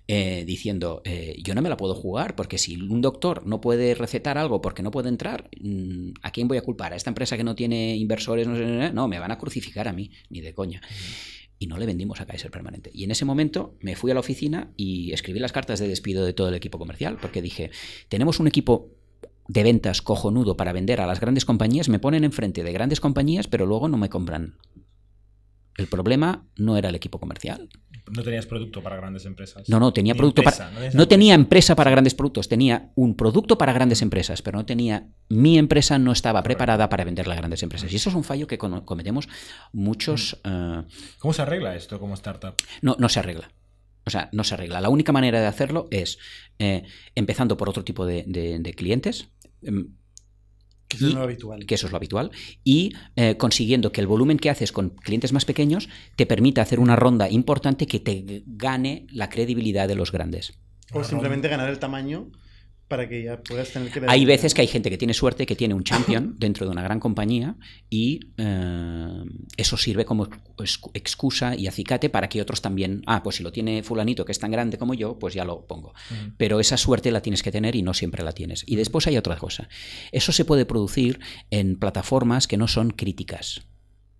Eh, diciendo, eh, yo no me la puedo jugar porque si un doctor no puede recetar algo porque no puede entrar, mm, ¿a quién voy a culpar? ¿A esta empresa que no tiene inversores? No, no me van a crucificar a mí, ni de coña. Y no le vendimos a Kaiser Permanente. Y en ese momento me fui a la oficina y escribí las cartas de despido de todo el equipo comercial, porque dije, tenemos un equipo de ventas cojonudo para vender a las grandes compañías, me ponen enfrente de grandes compañías, pero luego no me compran. El problema no era el equipo comercial, no tenías producto para grandes empresas. No, no, tenía producto para. No, tenía empresa para grandes productos, tenía un producto para grandes empresas, pero no tenía. Mi empresa no estaba preparada para venderle a grandes empresas. Y eso es un fallo que cometemos muchos. Mm. Eh, ¿Cómo se arregla esto como startup? No, no se arregla. O sea, no se arregla. La única manera de hacerlo es eh, empezando por otro tipo de clientes em, que eso es lo habitual. Que eso es lo habitual. Y eh, consiguiendo que el volumen que haces con clientes más pequeños te permita hacer una ronda importante que te gane la credibilidad de los grandes. O simplemente ganar el tamaño para que ya puedas tener que... Hay veces que hay gente que tiene suerte, que tiene un champion dentro de una gran compañía y eh, eso sirve como excusa y acicate para que otros también, ah, pues si lo tiene fulanito que es tan grande como yo, pues ya lo pongo. Pero esa suerte la tienes que tener y no siempre la tienes. Y después hay otra cosa. Eso se puede producir en plataformas que no son críticas.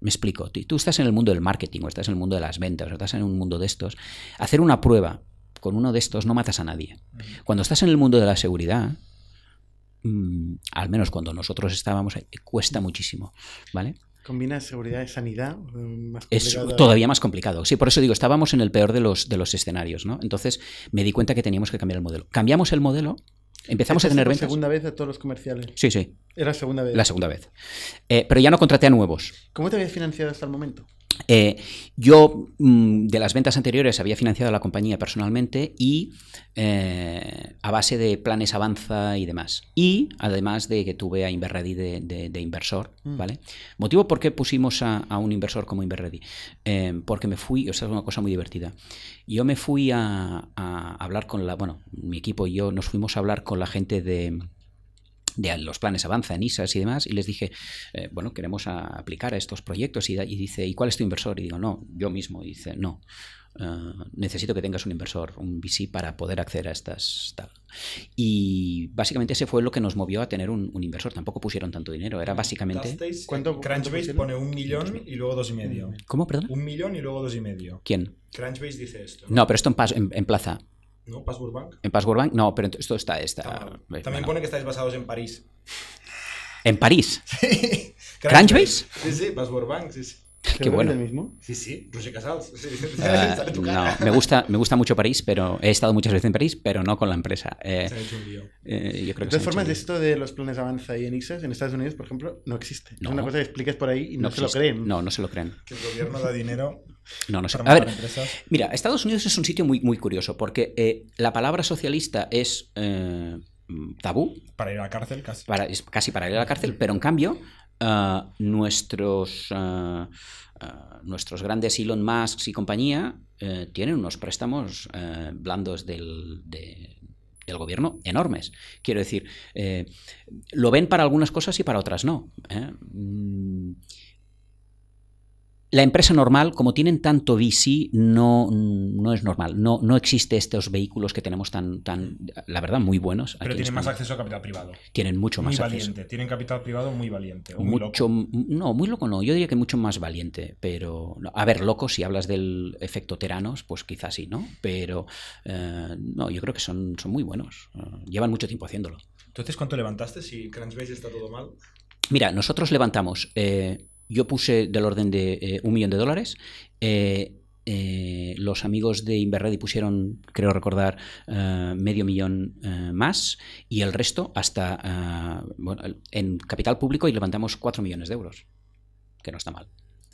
Me explico. Tú estás en el mundo del marketing o estás en el mundo de las ventas o estás en un mundo de estos. Hacer una prueba con uno de estos no matas a nadie. Cuando estás en el mundo de la seguridad, mm, al menos cuando nosotros estábamos ahí, cuesta muchísimo, ¿vale? ¿Combina seguridad y sanidad? es todavía más complicado. Sí, por eso digo, estábamos en el peor de los, de los escenarios, ¿no? Entonces me di cuenta que teníamos que cambiar el modelo. Cambiamos el modelo, empezamos a tener ventas. la segunda vez de todos los comerciales? Sí, sí. Era la segunda vez. La segunda vez. Eh, pero ya no contraté a nuevos. ¿Cómo te habías financiado hasta el momento? Eh, yo mm, de las ventas anteriores había financiado a la compañía personalmente y eh, a base de planes avanza y demás. Y además de que tuve a Inverready de, inversor, mm. ¿vale? Motivo por qué pusimos a, un inversor como Inverready. Eh, porque me fui, o sea, es una cosa muy divertida. Yo me fui a, a hablar con la, bueno, mi equipo y yo nos fuimos a hablar con la gente de de los planes Avanza en ISAS y demás, y les dije, eh, bueno, queremos aplicar a estos proyectos, y, dice, ¿y cuál es tu inversor? Y digo, no, yo mismo, y dice, no. Eh, necesito que tengas un inversor, un VC, para poder acceder a estas tal. Y básicamente ese fue lo que nos movió a tener un, inversor. Tampoco pusieron tanto dinero. Era básicamente. ¿Cuánto, Crunchbase pone un millón y luego dos y medio. ¿Cómo, perdón? Un millón y luego dos y medio. ¿Quién? Crunchbase dice esto. No, pero esto en Plaza. ¿No? ¿Password Bank? En Password Bank, no, pero esto está. está También pone que estáis basados en París. ¿En París? Sí. ¿Crunchbase? Sí, sí, Password Bank, sí, sí. Qué bueno. el mismo? Sí, sí, Roger Casals. Uh, no, me gusta, me gusta mucho París, pero he estado muchas veces en París, pero no con la empresa. Eh, se ha hecho un lío. Eh, yo creo de todas formas, esto de los planes Avanza y en en Estados Unidos, por ejemplo, no existe. es una cosa que expliques por ahí y no, se lo creen. No, no se lo creen. Que el gobierno da dinero no, no sé. A ver, mira, Estados Unidos es un sitio muy, muy curioso porque eh, la palabra socialista es eh, tabú. Para ir a la cárcel, casi. Para, casi para ir a la cárcel, pero en cambio, eh, nuestros, nuestros grandes Elon Musk y compañía tienen unos préstamos blandos del, del gobierno enormes. Quiero decir, lo ven para algunas cosas y para otras no. La empresa normal, como tienen tanto VC, no, no es normal. No, no existe estos vehículos que tenemos tan, tan la verdad, muy buenos. Pero tienen más acceso a capital privado. Tienen mucho más muy valiente. Tienen capital privado muy valiente. mucho, No, muy loco no. Yo diría que mucho más valiente. Pero, a ver, loco, si hablas del efecto Teranos, pues quizás sí, ¿no? Pero, eh, no, yo creo que son, son muy buenos. Eh, llevan mucho tiempo haciéndolo. Entonces, ¿cuánto levantaste si Crunchbase está todo mal? Mira, nosotros levantamos... Eh, yo puse del orden de eh, un millón de dólares. Eh, eh, los amigos de Inverready pusieron, creo recordar, eh, medio millón eh, más y el resto hasta bueno, en capital público y levantamos cuatro millones de euros, que no está mal.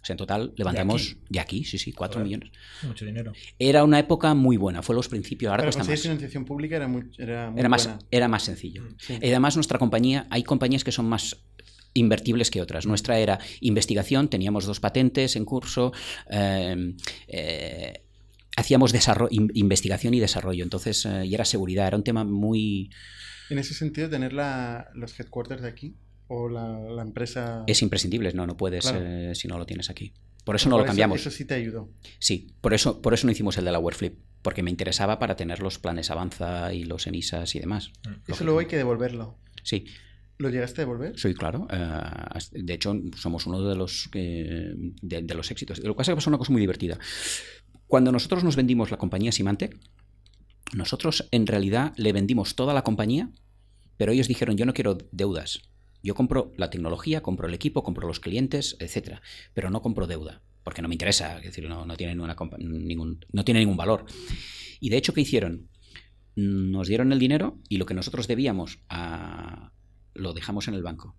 O sea, en total levantamos, ¿De aquí? sí, sí, cuatro millones. Mucho dinero. Era una época muy buena, fue los principios. Ahora Pero cuesta más. financiación pública era muy, era muy Era más, buena. era más sencillo. Sí. Y además, nuestra compañía, hay compañías que son más invertibles que otras. Nuestra era investigación, teníamos dos patentes en curso, eh, eh, hacíamos investigación y desarrollo, entonces, eh, y era seguridad, era un tema muy... En ese sentido, tener la, los headquarters de aquí o la, la empresa. Es imprescindible, no, no puedes Claro. eh, si no lo tienes aquí. Por eso no lo cambiamos. Eso sí te ayudó. Sí, por eso, por eso no hicimos el de la Warflip, porque me interesaba para tener los planes Avanza y los ENISAs y demás. Eso luego hay que devolverlo. Sí, ¿Lo llegaste a devolver? Sí, claro. Eh, de hecho, somos uno de los, eh, de, los éxitos. Lo que pasa es que una cosa muy divertida. Cuando nosotros nos vendimos la compañía Symantec, nosotros en realidad le vendimos toda la compañía, pero ellos dijeron, yo no quiero deudas. Yo compro la tecnología, compro el equipo, compro los clientes, etcétera, pero no compro deuda, porque no me interesa, es decir, no, no tiene, ninguna ningún, no tiene ningún valor. Y de hecho, ¿qué hicieron? Nos dieron el dinero y lo que nosotros debíamos a, lo dejamos en el banco.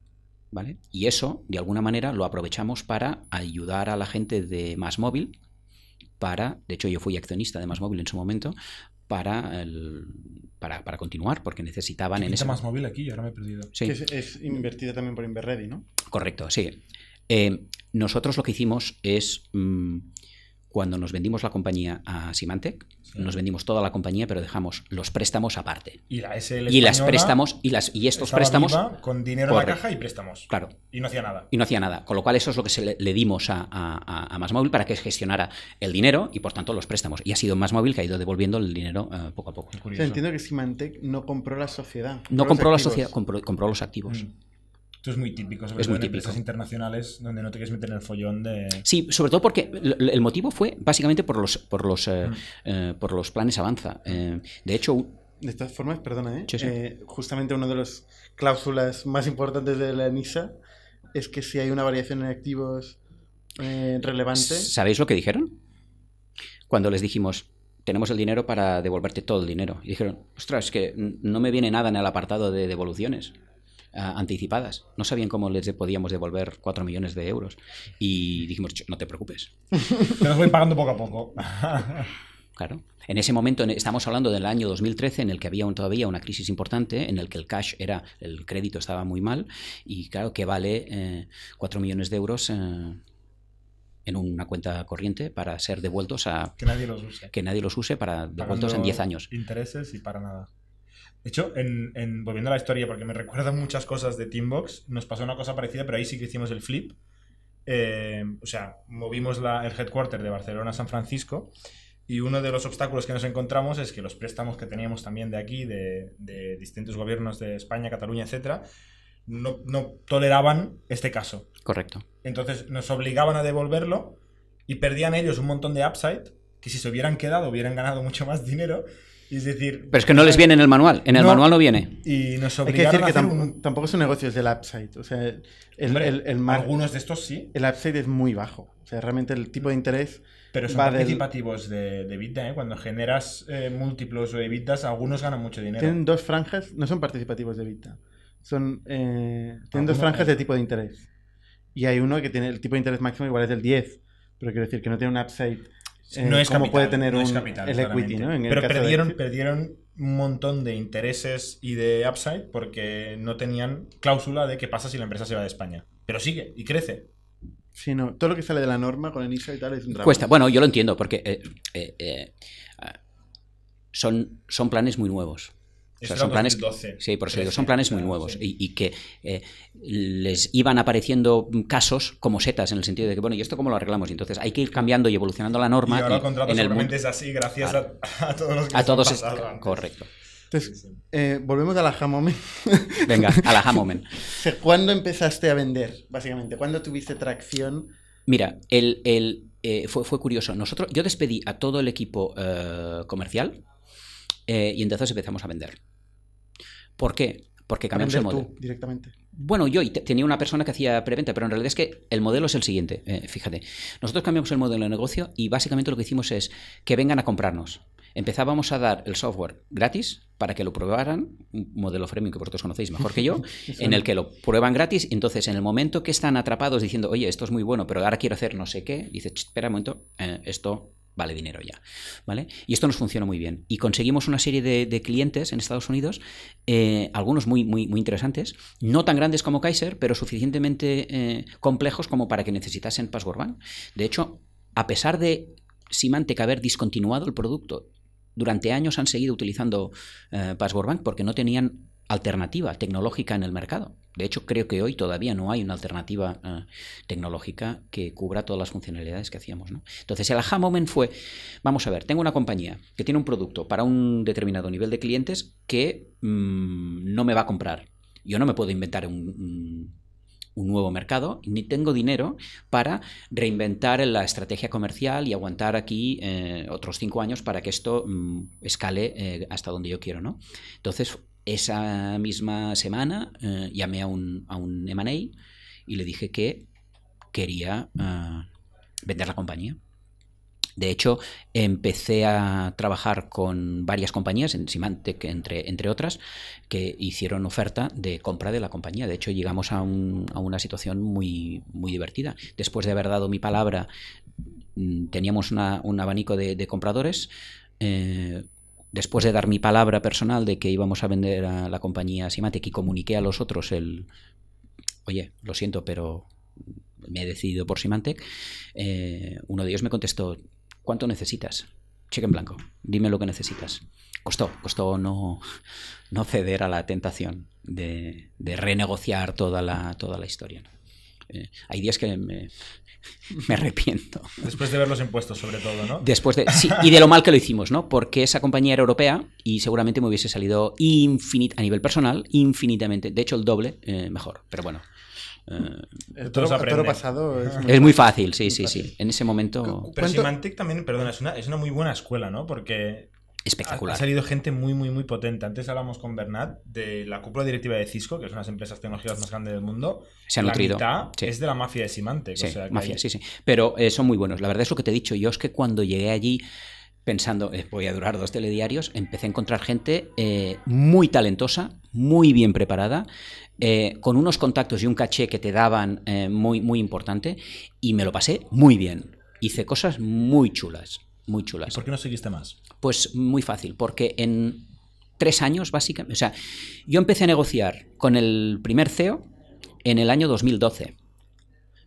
¿Vale? Y eso, de alguna manera, lo aprovechamos para ayudar a la gente de Más Móvil, para, de hecho yo fui accionista de Más Móvil en su momento, para, el- para, para continuar, porque necesitaban en ese más móvil aquí, ahora me he perdido. Sí, Que es, es invertida también por Inverready, ¿no? correcto, sí. Eh, nosotros lo que hicimos es, mm, cuando nos vendimos la compañía a Symantec, nos vendimos toda la compañía, pero dejamos los préstamos aparte. Y la SL Y las préstamos, y, las, y estos préstamos, viva, con dinero en la caja y préstamos. claro, Y no hacía nada. y no hacía nada. Con lo cual, eso es lo que se le, le dimos a, a, a- Móvil para que gestionara el dinero y, por tanto, los préstamos. Y ha sido Más Móvil que ha ido devolviendo el dinero eh, poco a poco. O sea, entiendo que Symantec no compró la sociedad. No compró la sociedad, compró, compró los activos. Mm. Esto es muy típico, sobre Es todo muy en típico. empresas internacionales donde no te quieres meter en el follón de... Sí, sobre todo porque el motivo fue básicamente por los, por los, eh, Mm. eh, por los planes Avanza. Eh, de hecho, De todas formas, perdona, ¿eh? Sí, sí. Eh, justamente una de las cláusulas más importantes de la NISA es que si hay una variación en activos eh, relevante, ¿sabéis lo que dijeron? Cuando les dijimos, tenemos el dinero para devolverte todo el dinero. Y dijeron, ostras, es que no me viene nada en el apartado de devoluciones ah, anticipadas. No sabían cómo les podíamos devolver 4 millones de euros. Y dijimos, "Ch, no te preocupes. Te los voy pagando poco a poco. Claro. En ese momento, en- estamos hablando del año 2013, en el que había un- todavía una crisis importante, en el que el cash era, el crédito estaba muy mal, y claro, que vale eh, 4 millones de euros eh, en una cuenta corriente para ser devueltos a que nadie los use. que nadie los use para devueltos en Pagando 10 años. Intereses y para nada. De hecho, en, en- volviendo a la historia, porque me recuerdan muchas cosas de Teambox, nos pasó una cosa parecida, pero ahí sí que hicimos el flip. Eh, o sea, movimos la- el headquarter de Barcelona a San Francisco y uno de los obstáculos que nos encontramos es que los préstamos que teníamos también de aquí, de, de distintos gobiernos de España, Cataluña, etcétera, no, no toleraban este caso. Correcto. Entonces nos obligaban a devolverlo y perdían ellos un montón de upside que si se hubieran quedado hubieran ganado mucho más dinero. Es decir, Pero es que no les viene en el manual. En el No. manual no viene. y nos hay que decir que un- tampoco es un negocio, es el upside. O sea, el, Hombre, el, el mar- algunos de estos sí, el upside es muy bajo. O sea, realmente el tipo de interés pero son va del- participativos de, de EBITDA. ¿eh? Cuando generas eh, múltiplos o EBITDAs, algunos ganan mucho dinero. tienen dos franjas, no son participativos de Vita. Son, eh, tienen dos franjas de tipo de interés. Y hay uno que tiene el tipo de interés máximo igual es del 10. Pero quiero decir que no tiene un upside eh, no es como capital, puede tener no es un- capital, el equity. ¿no? En el Pero de perdieron, perdieron un montón de intereses y de upside porque no tenían cláusula de qué pasa si la empresa se va de España. Pero sigue y crece. Sí, no. Todo lo que sale de la norma con el ISA y tal es un drama. Cuesta. Bueno, yo lo entiendo, porque eh, eh, son, son planes muy nuevos. O sea, Esto son planes, 2012, sí, por eso digo, 13, son planes muy nuevos sí. y, y que eh, les iban apareciendo casos como setas en el sentido de que, bueno, ¿y esto cómo lo arreglamos? Y entonces hay que ir cambiando y evolucionando la norma y ahora y- el contrato en el mundo. es así gracias a, a todos los que A todos es- pasado antes. correcto. Entonces, eh, volvemos a la Hammomen. Venga, a la aha moment. ¿Cuándo empezaste a vender, básicamente? ¿Cuándo tuviste tracción? Mira, el, el, eh, fue, fue curioso. Nosotros, yo despedí a todo el equipo eh, comercial eh, y entonces empezamos a vender. ¿Por qué? porque cambiamos el modelo. tú directamente. Bueno, yo tenía una persona que hacía preventa, pero en realidad es que el modelo es el siguiente. eh, fíjate, nosotros cambiamos el modelo de negocio y básicamente lo que hicimos es que vengan a comprarnos. Empezábamos a dar el software gratis para que lo probaran, un modelo freemium que vosotros conocéis mejor que yo, en el que lo prueban gratis. Entonces, en el momento que están atrapados diciendo, oye, esto es muy bueno, pero ahora quiero hacer no sé qué, dice, "Ch, espera un momento, eh, esto vale dinero ya. ¿Vale? Y esto nos funciona muy bien. Y conseguimos una serie de, clientes en Estados Unidos, eh, algunos muy, muy, muy interesantes, no tan grandes como Kaiser, pero suficientemente eh, complejos como para que necesitasen Password Bank. De hecho, a pesar de Symantec haber discontinuado el producto, durante años han seguido utilizando eh, Password Bank porque no tenían alternativa tecnológica en el mercado. De hecho, creo que hoy todavía no hay una alternativa eh, tecnológica que cubra todas las funcionalidades que hacíamos. ¿no? Entonces, el aha moment fue, vamos a ver, tengo una compañía que tiene un producto para un determinado nivel de clientes que mm, no me va a comprar. Yo no me puedo inventar un, nuevo mercado, ni tengo dinero para reinventar la estrategia comercial y aguantar aquí eh, otros cinco años para que esto mm, escale eh, hasta donde yo quiero. Entonces, esa misma semana eh, llamé a un, a un M&A y le dije que quería eh, vender la compañía. De hecho, empecé a trabajar con varias compañías, en Symantec entre, entre otras, que hicieron oferta de compra de la compañía. De hecho, llegamos a, a una situación muy, muy divertida. Después de haber dado mi palabra, mm, teníamos un abanico de, de compradores. eh, después de dar mi palabra personal de que íbamos a vender a la compañía Symantec y comuniqué a los otros el, oye, lo siento, pero me he decidido por Symantec, eh, uno de ellos me contestó, ¿cuánto necesitas? Cheque en blanco, dime lo que necesitas. Costó, costó no, no ceder a la tentación de, renegociar toda la, toda la historia. Eh, hay días que me, me arrepiento. Después de ver los impuestos, sobre todo, ¿no? Después de. Sí, y de lo mal que lo hicimos, ¿no? Porque esa compañía era europea y seguramente me hubiese salido infinit a nivel personal, infinitamente. De hecho, el doble eh, mejor. Pero bueno. eh, aprenden. toro pasado es muy, es muy fácil, sí, sí, sí. En ese momento. Pero ¿Cuánto- Symantec también, perdona, es una, es una muy buena escuela, ¿no? Porque ha, ha Espectacular. salido gente muy, muy, muy potente. Antes hablamos con Bernat de la cúpula directiva de Cisco, que es una de las empresas tecnológicas más grandes del mundo. Se ha la nutrido. mitad Sí. es de la mafia de Symantec. Sí, o sea, que mafia, hay- sí, sí. Pero eh, son muy buenos. La verdad es lo que te he dicho. Yo es que cuando llegué allí pensando, eh, voy a durar dos telediarios, empecé a encontrar gente eh, muy talentosa, muy bien preparada, eh, con unos contactos y un caché que te daban muy, muy importante, y me lo pasé muy bien. Hice cosas muy chulas, muy ¿Y chulas. por qué no seguiste más? Pues muy fácil, porque en tres años, básicamente, o sea, yo empecé a negociar con el primer CEO en el año 2012,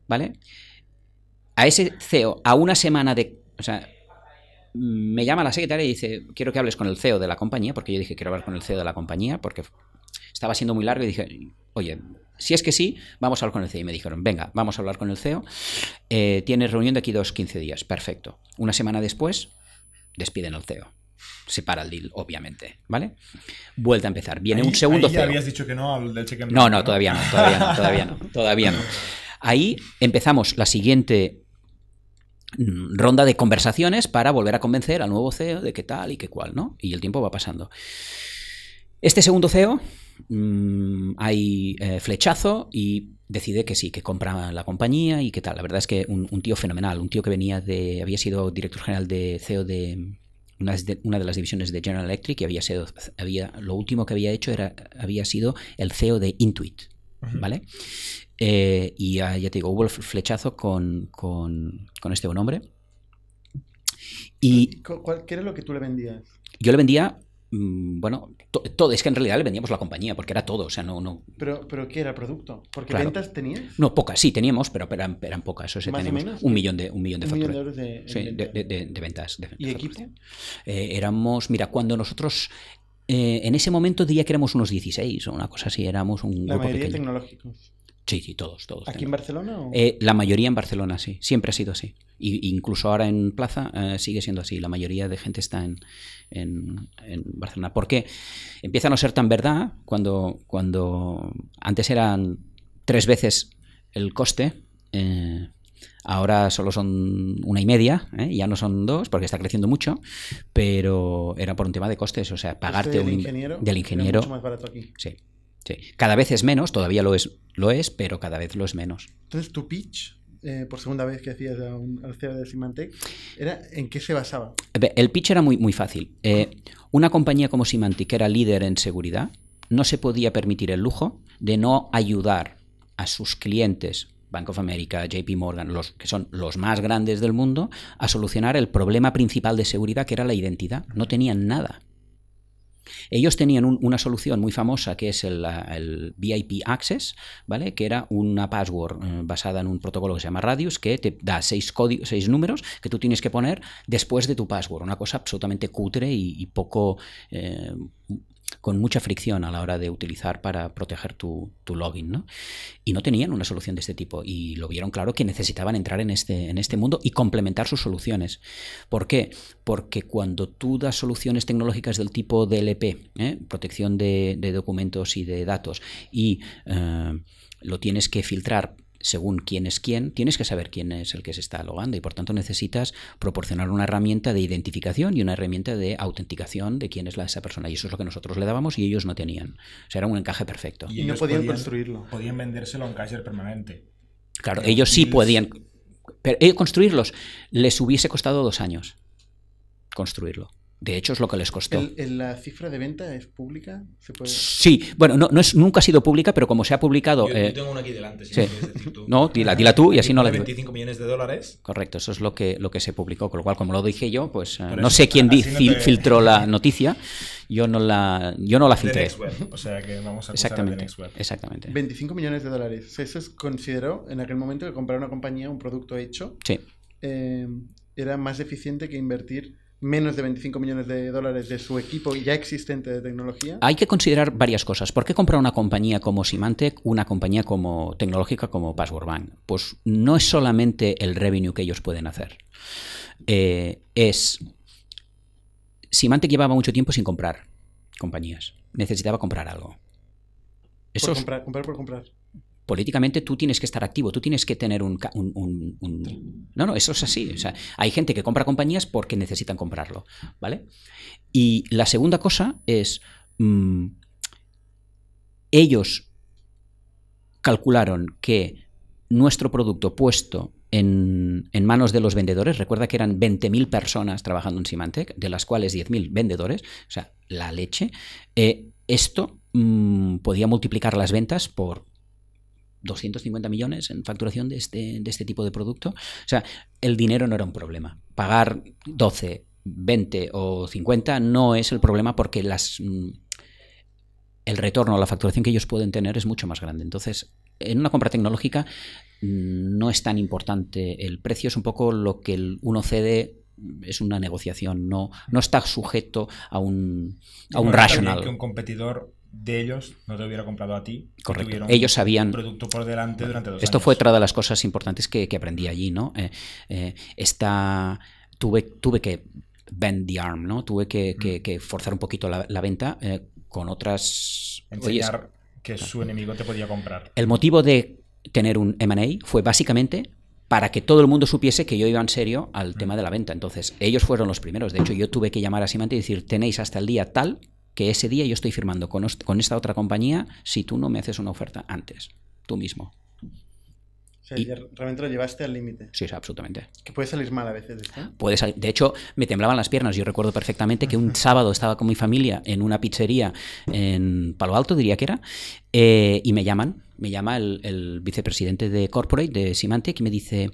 ¿vale? A ese CEO, a una semana de, o sea, me llama la secretaria y dice, quiero que hables con el CEO de la compañía, porque yo dije, quiero hablar con el CEO de la compañía, porque estaba siendo muy largo y dije, oye, si es que sí, vamos a hablar con el CEO. Y me dijeron, venga, vamos a hablar con el CEO. Eh, tienes reunión de aquí dos, 15 días. Perfecto. Una semana después, despiden al CEO. Se para el deal, obviamente, ¿vale? Vuelta a empezar. Viene Ahí- un segundo ahí ya CEO. habías dicho que no al del cheque en No, no, todavía no, todavía no, todavía no, todavía no. Ahí empezamos la siguiente mm, ronda de conversaciones para volver a convencer al nuevo CEO de qué tal y qué cual, ¿no? Y el tiempo va pasando. Este segundo CEO mm, hay eh, flechazo y decide que sí, que compra la compañía y qué tal. La verdad es que un, un tío fenomenal, un tío que venía de, había sido director general de CEO de una de, una de las divisiones de General Electric y había sido, había, lo último que había hecho era, había sido el CEO de Intuit. ¿vale? Eh, y ya, ya te digo, hubo el flechazo con, con, con este buen hombre. Y ¿Cu- cuál- ¿Qué era lo que tú le vendías? yo le vendía, bueno, to- todo, es que en realidad le vendíamos la compañía, porque era todo, o sea, no, no, Pero, pero ¿qué era producto? Porque Claro. ventas tenías no pocas, sí teníamos, pero eran, eran pocas, o sea, ¿Más o teníamos menos? un millón de, un millón de de facturas. euros de, Sí, en de, ventas. de- de- de ventas. de ¿Y equipo? Eh, éramos, mira, cuando nosotros, eh, en ese momento diría que éramos unos 16 o una cosa así, éramos un La grupo mayoría pequeño. tecnológicos. Sí, sí, todos, todos. ¿Aquí en Barcelona o...? Eh, la mayoría en Barcelona, sí. Siempre ha sido así. Y, incluso ahora en Plaza eh, sigue siendo así. La mayoría de gente está en, en, en Barcelona. Porque empieza a no ser tan verdad cuando, cuando antes eran tres veces el coste. eh, ahora solo son una y media, ¿eh? ya no son dos porque está creciendo mucho, pero era por un tema de costes, o sea, pagarte Este del un ingeniero, del era ingeniero mucho más barato aquí. Sí, Sí. Cada vez es menos, todavía lo es, lo es, pero cada vez lo es menos. Entonces, tu pitch, eh, por segunda vez que hacías a un, al CEO de Symantec, era ¿en qué se basaba? El pitch era muy, muy fácil. Eh, una compañía como Symantec, que era líder en seguridad, no se podía permitir el lujo de no ayudar a sus clientes Bank of America, JP Morgan, los que son los más grandes del mundo, a solucionar el problema principal de seguridad que era la identidad. No tenían nada. Ellos tenían una solución muy famosa que es el, VIP Access, ¿vale? Que era una password eh, basada en un protocolo que se llama Radius, que te da seis, códigos, seis números que tú tienes que poner después de tu password. Una cosa absolutamente cutre y, poco eh, con mucha fricción a la hora de utilizar para proteger tu, login. ¿no? Y no tenían una solución de este tipo y lo vieron claro que necesitaban entrar en este, en este mundo y complementar sus soluciones. ¿Por qué? Porque cuando tú das soluciones tecnológicas del tipo DLP, ¿eh? protección de, documentos y de datos, y eh, lo tienes que filtrar según quién es quién, tienes que saber quién es el que se está logando y por tanto necesitas proporcionar una herramienta de identificación y una herramienta de autenticación de quién es la, esa persona. Y eso es lo que nosotros le dábamos y ellos no tenían. O sea, era un encaje perfecto. Y, no podían, construirlo. Podían vendérselo a un Kaiser permanente. Claro, ellos sí podían. Pero eh, construirlos les hubiese costado dos años construirlo. De hecho, es lo que les costó. ¿La cifra de venta es pública? Sí, bueno, no, es, nunca ha sido pública, pero como se ha publicado. Yo, eh, tengo una aquí delante, si sí. decir tú. No, dila, tú y así no la 25 millones de dólares. Correcto, eso es lo que, lo que se publicó. Con lo cual, como lo dije yo, pues eh, no sé quién filtró la noticia. Yo no la, yo no la filtré. o sea que vamos a exactamente, de Exactamente. 25 millones de dólares. Eso es, consideró en aquel momento que comprar una compañía, un producto hecho, sí. Eh, era más eficiente que invertir menos de 25 millones de dólares de su equipo ya existente de tecnología? Hay que considerar varias cosas. ¿Por qué comprar una compañía como Symantec, una compañía como tecnológica como Password Bank? Pues no es solamente el revenue que ellos pueden hacer. Eh, es. Symantec llevaba mucho tiempo sin comprar compañías. Necesitaba comprar algo. Eso comprar, comprar por comprar políticamente tú tienes que estar activo, tú tienes que tener un, No, no, eso es así. O sea, hay gente que compra compañías porque necesitan comprarlo, ¿vale? Y la segunda cosa es, mm, ellos calcularon que nuestro producto puesto en, manos de los vendedores, recuerda que eran 20.000 personas trabajando en Symantec, de las cuales 10.000 vendedores, o sea, la leche, eh, esto mm, podía multiplicar las ventas por 250 millones en facturación de este, de este tipo de producto. O sea, el dinero no era un problema. Pagar 12, 20 o 50 no es el problema porque las, mm, el retorno a la facturación que ellos pueden tener es mucho más grande. Entonces, en una compra tecnológica mm, no es tan importante el precio, es un poco lo que uno cede es una negociación, no, no está sujeto a un, a un rational. Que un competidor de ellos no te hubiera comprado a ti. Correcto. Ellos sabían. producto por delante durante dos Esto fue otra de las cosas importantes que, aprendí allí, ¿no? Eh, eh, esta, tuve, tuve que bend the arm, ¿no? Tuve que, mm. forzar un poquito la, venta eh, con otras. Enseñar que su enemigo te podía comprar. El motivo de tener un MA fue básicamente para que todo el mundo supiese que yo iba en serio al mm. tema de la venta. Entonces, ellos fueron los primeros. De hecho, yo tuve que llamar a Simante y decir, tenéis hasta el día tal que ese día yo estoy firmando con, esta otra compañía si tú no me haces una oferta antes, tú mismo. O sea, realmente lo llevaste al límite. Sí, absolutamente. Que puede salir mal a veces. Puede De hecho, me temblaban las piernas. Yo recuerdo perfectamente que un sábado estaba con mi familia en una pizzería en Palo Alto, diría que era, eh, y me llaman me llama el, vicepresidente de Corporate de Symantec y me dice,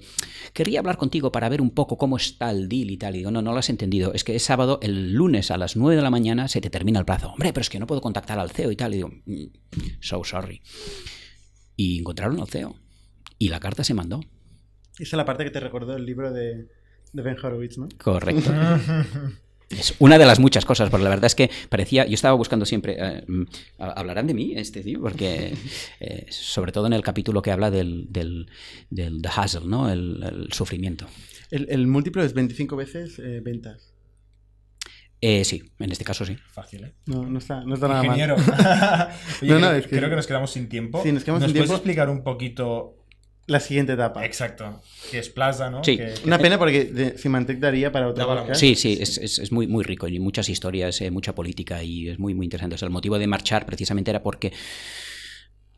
querría hablar contigo para ver un poco cómo está el deal y tal. Y digo, no, no lo has entendido. Es que es sábado, el lunes a las 9 de la mañana se te termina el plazo. Hombre, pero es que no puedo contactar al CEO y tal. Y digo, mm, so sorry. Y encontraron al CEO. Y la carta se mandó. Esa es la parte que te recordó el libro de, de Ben Horowitz, ¿no? Correcto. Es una de las muchas cosas, porque la verdad es que parecía, yo estaba buscando siempre, eh, mm, hablarán de mí este tío, porque eh, sobre todo en el capítulo que habla del, del, del hustle, ¿no? el, sufrimiento. El, múltiplo es 25 veces eh, ventas. sí, en este caso sí. Fácil, ¿eh? No, no está, no está nada mal. creo, que... nos quedamos sin tiempo. Sí, nos quedamos ¿Nos sin puedes explicar un poquito la siguiente etapa. Exacto. Que es Plaza, ¿no? Sí. Que- Una pena porque Symantec daría para para podcast. Sí, sí, es, es- es muy, muy rico y muchas historias, eh, mucha política y es muy, muy interesante. O sea, el motivo de marchar precisamente era porque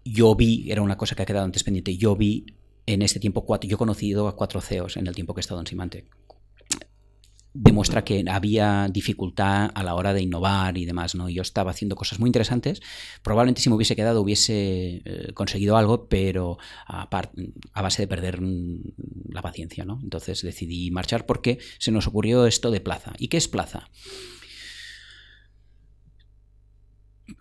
yo vi, era una cosa que ha quedado antes pendiente, yo vi en este tiempo cuatro, yo he conocido a cuatro CEOs en el tiempo que he estado en Symantec. Demuestra que había dificultad a la hora de innovar y demás, ¿no? Yo estaba haciendo cosas muy interesantes. Probablemente si me hubiese quedado hubiese eh, conseguido algo, pero a, base de perder mm, la paciencia, ¿no? Entonces decidí marchar porque se nos ocurrió esto de Plaza. ¿Y qué es Plaza?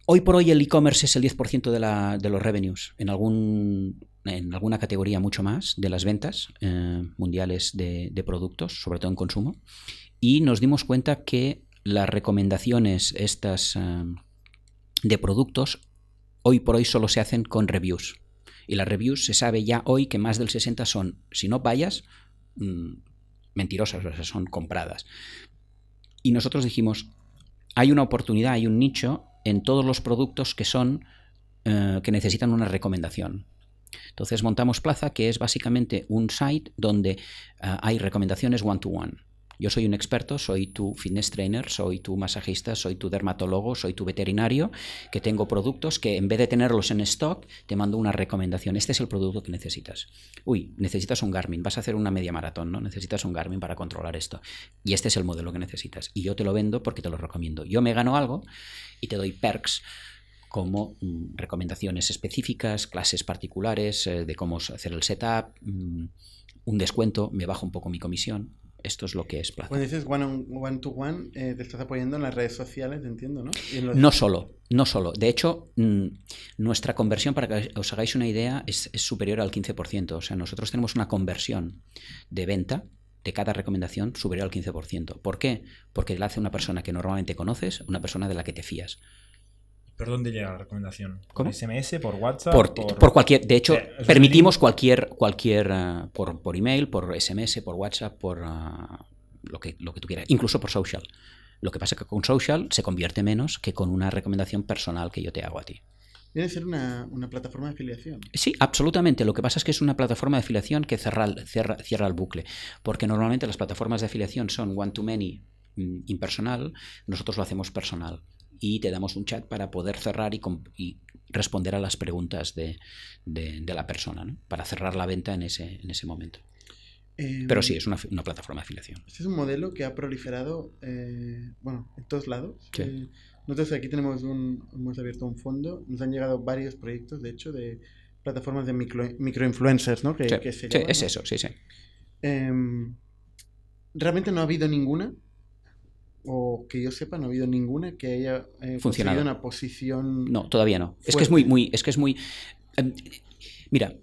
Hoy por hoy el e-commerce es el 10% de, de los revenues, en, algún, en alguna categoría mucho más de las ventas eh, mundiales de productos, sobre todo en consumo. Y nos dimos cuenta que las recomendaciones estas eh, de productos hoy por hoy solo se hacen con reviews. Y las reviews se sabe ya hoy que más del 60 son, si no vallas, mm, mentirosas, o sea, son compradas. Y nosotros dijimos, hay una oportunidad, hay un nicho en todos los productos que son eh, que necesitan una recomendación. Entonces montamos Plaza, que es básicamente un site donde eh, hay recomendaciones one to one. Yo soy un experto, soy tu fitness trainer, soy tu masajista, soy tu dermatólogo, soy tu veterinario, que tengo productos que en vez de tenerlos en stock, te mando una recomendación. Este es el producto que necesitas. Uy, necesitas un Garmin, vas a hacer una media maratón, ¿no? Necesitas un Garmin para controlar esto. Y este es el modelo que necesitas. Y yo te lo vendo porque te lo recomiendo. Yo me gano algo y te doy perks como mm, recomendaciones específicas, clases particulares eh, de cómo hacer el setup, mm, un descuento, me bajo un poco mi comisión. Esto es lo que es Plaza. Cuando dices one, on- one to one, eh, te estás apoyando en las redes sociales, entiendo, ¿no? Y en los- No solo, no solo. De hecho, mm, nuestra conversión, para que os hagáis una idea, es, es superior al 15%. O sea, nosotros tenemos una conversión de venta de cada recomendación superior al 15%. ¿Por qué? Porque la hace una persona que normalmente conoces, una persona de la que te fías. ¿Por dónde llega la recomendación? ¿Cómo? ¿Por SMS? ¿Por WhatsApp? Por, por cualquier, de hecho, Eh, permitimos cualquier, cualquier eh, por, por email, por SMS, por WhatsApp, por ah, lo, que, lo que tú quieras, incluso por social. Lo que pasa es que con social se convierte menos que con una recomendación personal que yo te hago a ti. A ser una, una plataforma de afiliación. Sí, absolutamente. Lo que pasa es que es una plataforma de afiliación que cerra, cierra, cierra el bucle. Porque normalmente las plataformas de afiliación son one-to-many mm, impersonal, nosotros lo hacemos personal. Y te damos un chat para poder cerrar y, y responder a las preguntas de, de- de la persona, ¿no? para cerrar la venta en ese, en ese momento. Eh, Pero sí, es una, una plataforma de afiliación. Este es un modelo que ha proliferado, eh, bueno, en todos lados. Sí. Eh, nosotros aquí tenemos un, hemos abierto un fondo, nos han llegado varios proyectos, de hecho, de plataformas de micro, microinfluencers, ¿no? Que, Sí, que se sí, llaman, es ¿no? eso, sí, sí. Em, realmente no ha habido ninguna, o que yo sepa, no ha habido ninguna que haya eh, Funcionado. una posición. No, todavía no. Es que es muy, muy, es que es muy. em, mira,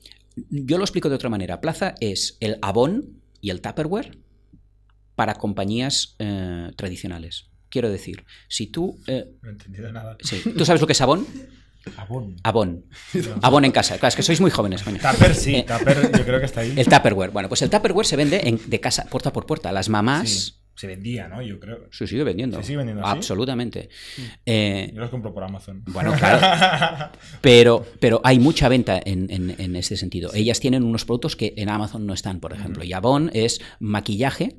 yo lo explico de otra manera. Plaza es el Avon y el Tupperware para compañías eh, tradicionales. Quiero decir, si tú. eh, No he entendido nada. sí, ¿Tú sabes lo que es Avon? Avon. Avon. Avon en casa. Claro, es que sois muy jóvenes, coño. Tupper sí, Eh, Tupper yo creo que está ahí. El Tupperware. Bueno, pues el Tupperware se vende en- de casa, puerta por puerta. Las mamás. Sí, se vendía, ¿no? Yo creo. Se sigue vendiendo. ¿Se sigue vendiendo así? Absolutamente. Eh, Yo los compro por Amazon. Bueno, claro. Pero, pero hay mucha venta en, en, en este sentido. Ellas tienen unos productos que en Amazon no están, por ejemplo. Y Avon es maquillaje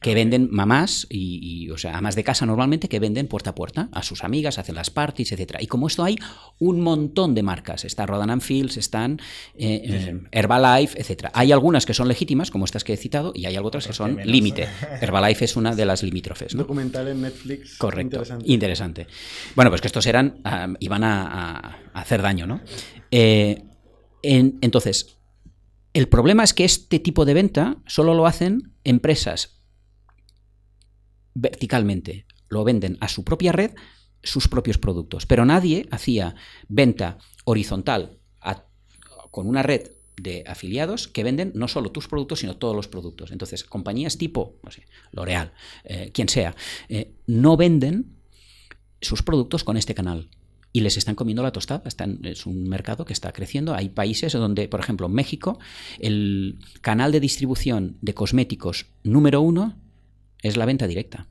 que venden mamás y, y, o sea, amas de casa normalmente que venden puerta a puerta a sus amigas, hacen las parties, etcétera. Y como esto hay un montón de marcas, está Rodan and Fields, están eh, eh, Herbalife, etcétera. Hay algunas que son legítimas, como estas que he citado, y hay otras que son límite. Herbalife es una de las limítrofes, ¿no? documental en Netflix. Correcto. Interesante. Interesante. Bueno, pues que estos eran. ah, iban a, a- a hacer daño, ¿no? Eh, en- entonces, el problema es que este tipo de venta solo lo hacen empresas verticalmente. Lo venden a su propia red sus propios productos. Pero nadie hacía venta horizontal con una red de afiliados que venden no solo tus productos, sino todos los productos. Entonces, compañías tipo, no sé, L'Oreal, eh, quien sea, eh, no venden sus productos con este canal. Y les están comiendo la tostada. Es un mercado que está creciendo. Hay países donde, por ejemplo, México, el canal de distribución de cosméticos número uno es la venta directa,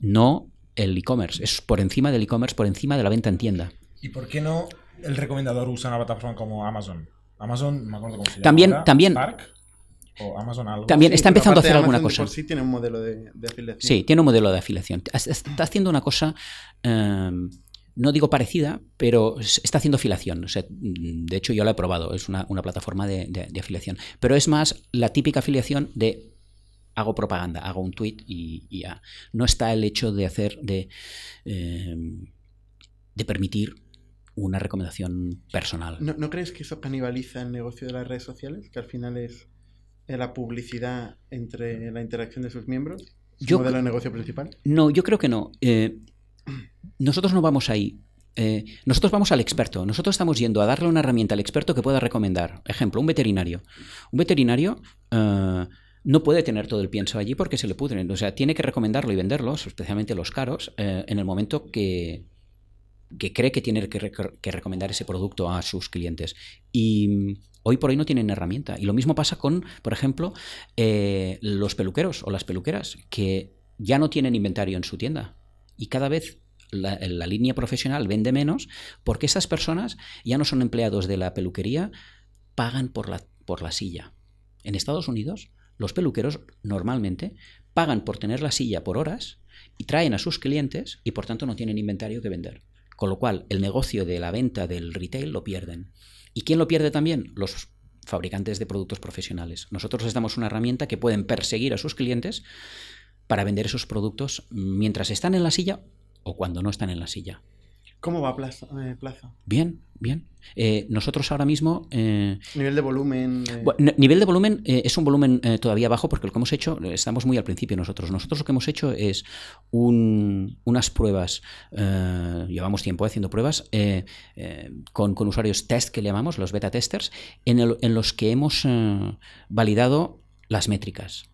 no el e-commerce. Es por encima del e-commerce, por encima de la venta en tienda. ¿Y por qué no el recomendador usa una plataforma como Amazon? Amazon, me acuerdo cómo se llama. También- ahora, también- Spark, o Amazon algo. También Sí, está empezando a hacer alguna Amazon cosa. por sí tiene un modelo de, de afiliación. Sí, tiene un modelo de afiliación. Es- Está haciendo una cosa, eh, no digo parecida, pero está haciendo afiliación. O sea, de hecho, yo la he probado. Es una, una plataforma de, de- de afiliación. Pero es más la típica afiliación de hago propaganda, hago un tweet y, y ya. No está el hecho de hacer, de, eh, de permitir una recomendación personal. ¿No, ¿No crees que eso canibaliza el negocio de las redes sociales? Que al final es eh, la publicidad entre la interacción de sus miembros. ¿Su Yo modelo de negocio principal? No, yo creo que no. Eh, nosotros no vamos ahí. Eh, nosotros vamos al experto. Nosotros estamos yendo a darle una herramienta al experto que pueda recomendar. Ejemplo, un veterinario. Un veterinario no puede tener todo el pienso allí porque se le pudren. O sea, tiene que recomendarlo y venderlos, especialmente los caros, eh, en el momento que, que cree que tiene que, rec- que recomendar ese producto a sus clientes. Y mm, hoy por hoy no tienen herramienta. Y lo mismo pasa con, por ejemplo, eh, los peluqueros o las peluqueras, que ya no tienen inventario en su tienda. Y cada vez la, línea profesional vende menos porque esas personas ya no son empleados de la peluquería, pagan por la, por la silla. En Estados Unidos, los peluqueros normalmente pagan por tener la silla por horas y traen a sus clientes y por tanto no tienen inventario que vender. Con lo cual, el negocio de la venta del retail lo pierden. ¿Y quién lo pierde también? Los fabricantes de productos profesionales. Nosotros les damos una herramienta que pueden perseguir a sus clientes para vender esos productos mientras están en la silla o cuando no están en la silla. ¿Cómo va Plaza? eh, Plaza? Bien, bien. Eh, nosotros ahora mismo eh, Nivel de volumen. eh, bueno, nivel de volumen es un volumen todavía bajo porque lo que hemos hecho, estamos muy al principio nosotros. Nosotros lo que hemos hecho es un- unas pruebas, llevamos tiempo haciendo pruebas con, con usuarios test que le llamamos, los beta testers, en, el- en los que hemos validado las métricas,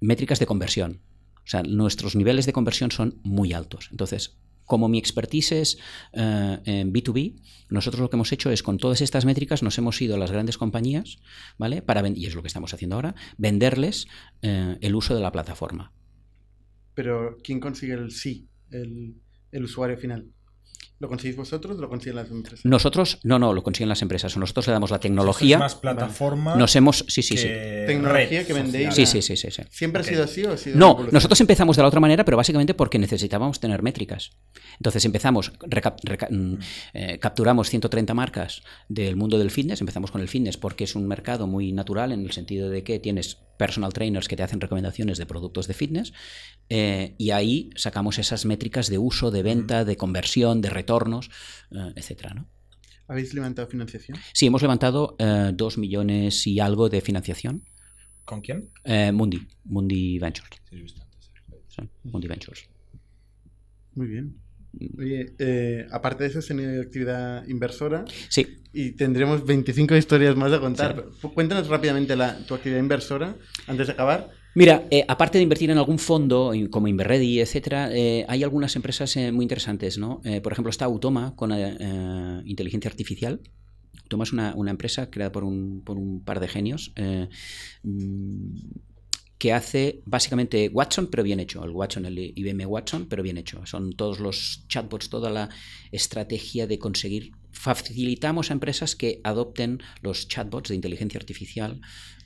métricas de conversión. O sea, nuestros niveles de conversión son muy altos. Entonces, como mi expertise es eh, en B2B, nosotros lo que hemos hecho es con todas estas métricas nos hemos ido a las grandes compañías, ¿vale? Para y es lo que estamos haciendo ahora, venderles eh, el uso de la plataforma. Pero ¿quién consigue el sí? El usuario final. ¿Lo conseguís vosotros o lo consiguen las empresas? Nosotros, no, no, lo consiguen las empresas. Nosotros le damos la tecnología. más plataforma Nos hemos, sí, sí, sí. Tecnología red que vendéis. Sí, sí, sí, sí, sí. ¿Siempre ha sido así o ha sido No, nosotros empezamos de la otra manera, pero básicamente porque necesitábamos tener métricas. Entonces empezamos, reca- reca- mm, eh, capturamos 130 marcas del mundo del fitness, empezamos con el fitness porque es un mercado muy natural en el sentido de que tienes personal trainers que te hacen recomendaciones de productos de fitness eh, y ahí sacamos esas métricas de uso, de venta, de conversión, de retornos, eh, etcétera, ¿no? ¿Habéis levantado financiación? Sí, hemos levantado eh, dos millones y algo de financiación. ¿Con quién? Eh, Mundi, Mundi Ventures. Sí, Mundi Ventures. Muy bien. Oye, eh, aparte de eso, has tenido actividad inversora Sí, y tendremos 25 historias más a contar. Sí. Cuéntanos rápidamente la, tu actividad inversora antes de acabar. Mira, eh, aparte de invertir en algún fondo como Inverready, etcétera, eh, hay algunas empresas eh, muy interesantes, ¿no? Eh, por ejemplo, está Automa con inteligencia artificial. Automa es una, una empresa creada por un, por un par de genios mm, que hace básicamente Watson, pero bien hecho. El Watson, el IBM Watson, pero bien hecho. Son todos los chatbots, toda la estrategia de conseguir. Facilitamos a empresas que adopten los chatbots de inteligencia artificial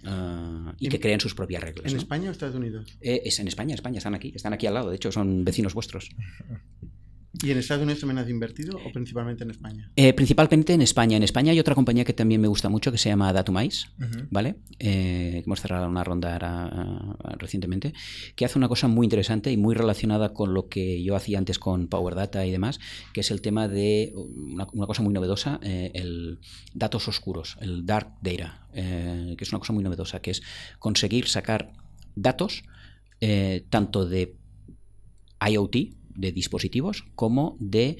ah, y que ¿En- creen sus propias reglas. ¿En ¿no? España o Estados Unidos? Eh, es en España, España, están aquí, están aquí al lado, de hecho son vecinos vuestros. ¿Y en Estados Unidos también has invertido o principalmente en España? Eh, principalmente en España. En España hay otra compañía que también me gusta mucho que se llama Datumais, Ujú. ¿vale? Eh, que hemos cerrado una ronda ahora, ah, recientemente, que hace una cosa muy interesante y muy relacionada con lo que yo hacía antes con Power Data y demás, que es el tema de una, una cosa muy novedosa, eh, el datos oscuros, el dark data, eh, que es una cosa muy novedosa, que es conseguir sacar datos eh, tanto de IoT, de dispositivos, como de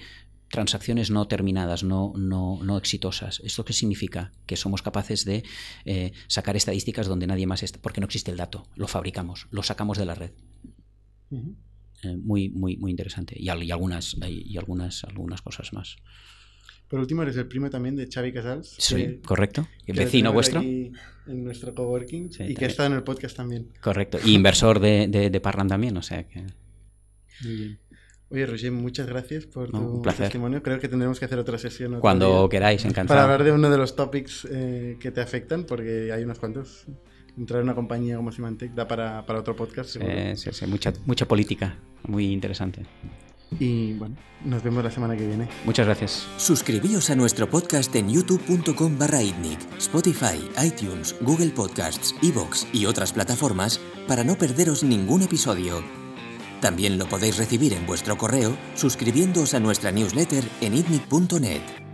transacciones no terminadas, no, no, no exitosas. ¿Esto qué significa? Que somos capaces de eh, sacar estadísticas donde nadie más está, porque no existe el dato, lo fabricamos, lo sacamos de la red. Eh, muy, muy, muy interesante. Y, al- y algunas, y algunas, algunas cosas más. Por último, eres el primo también de Xavi Casals. Sí, que- correcto. Vecino vuestro. aquí En nuestro coworking Sí, y que ha estado en el podcast también. Correcto. Y inversor de, de, de Parlan también, o sea que. Muy bien. Oye, Roger, muchas gracias por No, tu testimonio. Creo que tendremos que hacer otra sesión. otro Cuando día queráis, Para encantado. hablar de uno de los topics eh, que te afectan, porque hay unos cuantos. Entrar en una compañía como Symantec da para, para otro podcast. Eh, sí, sí, mucha, mucha política, muy interesante. Y bueno, nos vemos la semana que viene. Muchas gracias. Suscribíos a nuestro podcast en youtube.com barra Spotify, iTunes, Google Podcasts, Evox y otras plataformas para no perderos ningún episodio. También lo podéis recibir en vuestro correo suscribiéndoos a nuestra newsletter en itnic.net.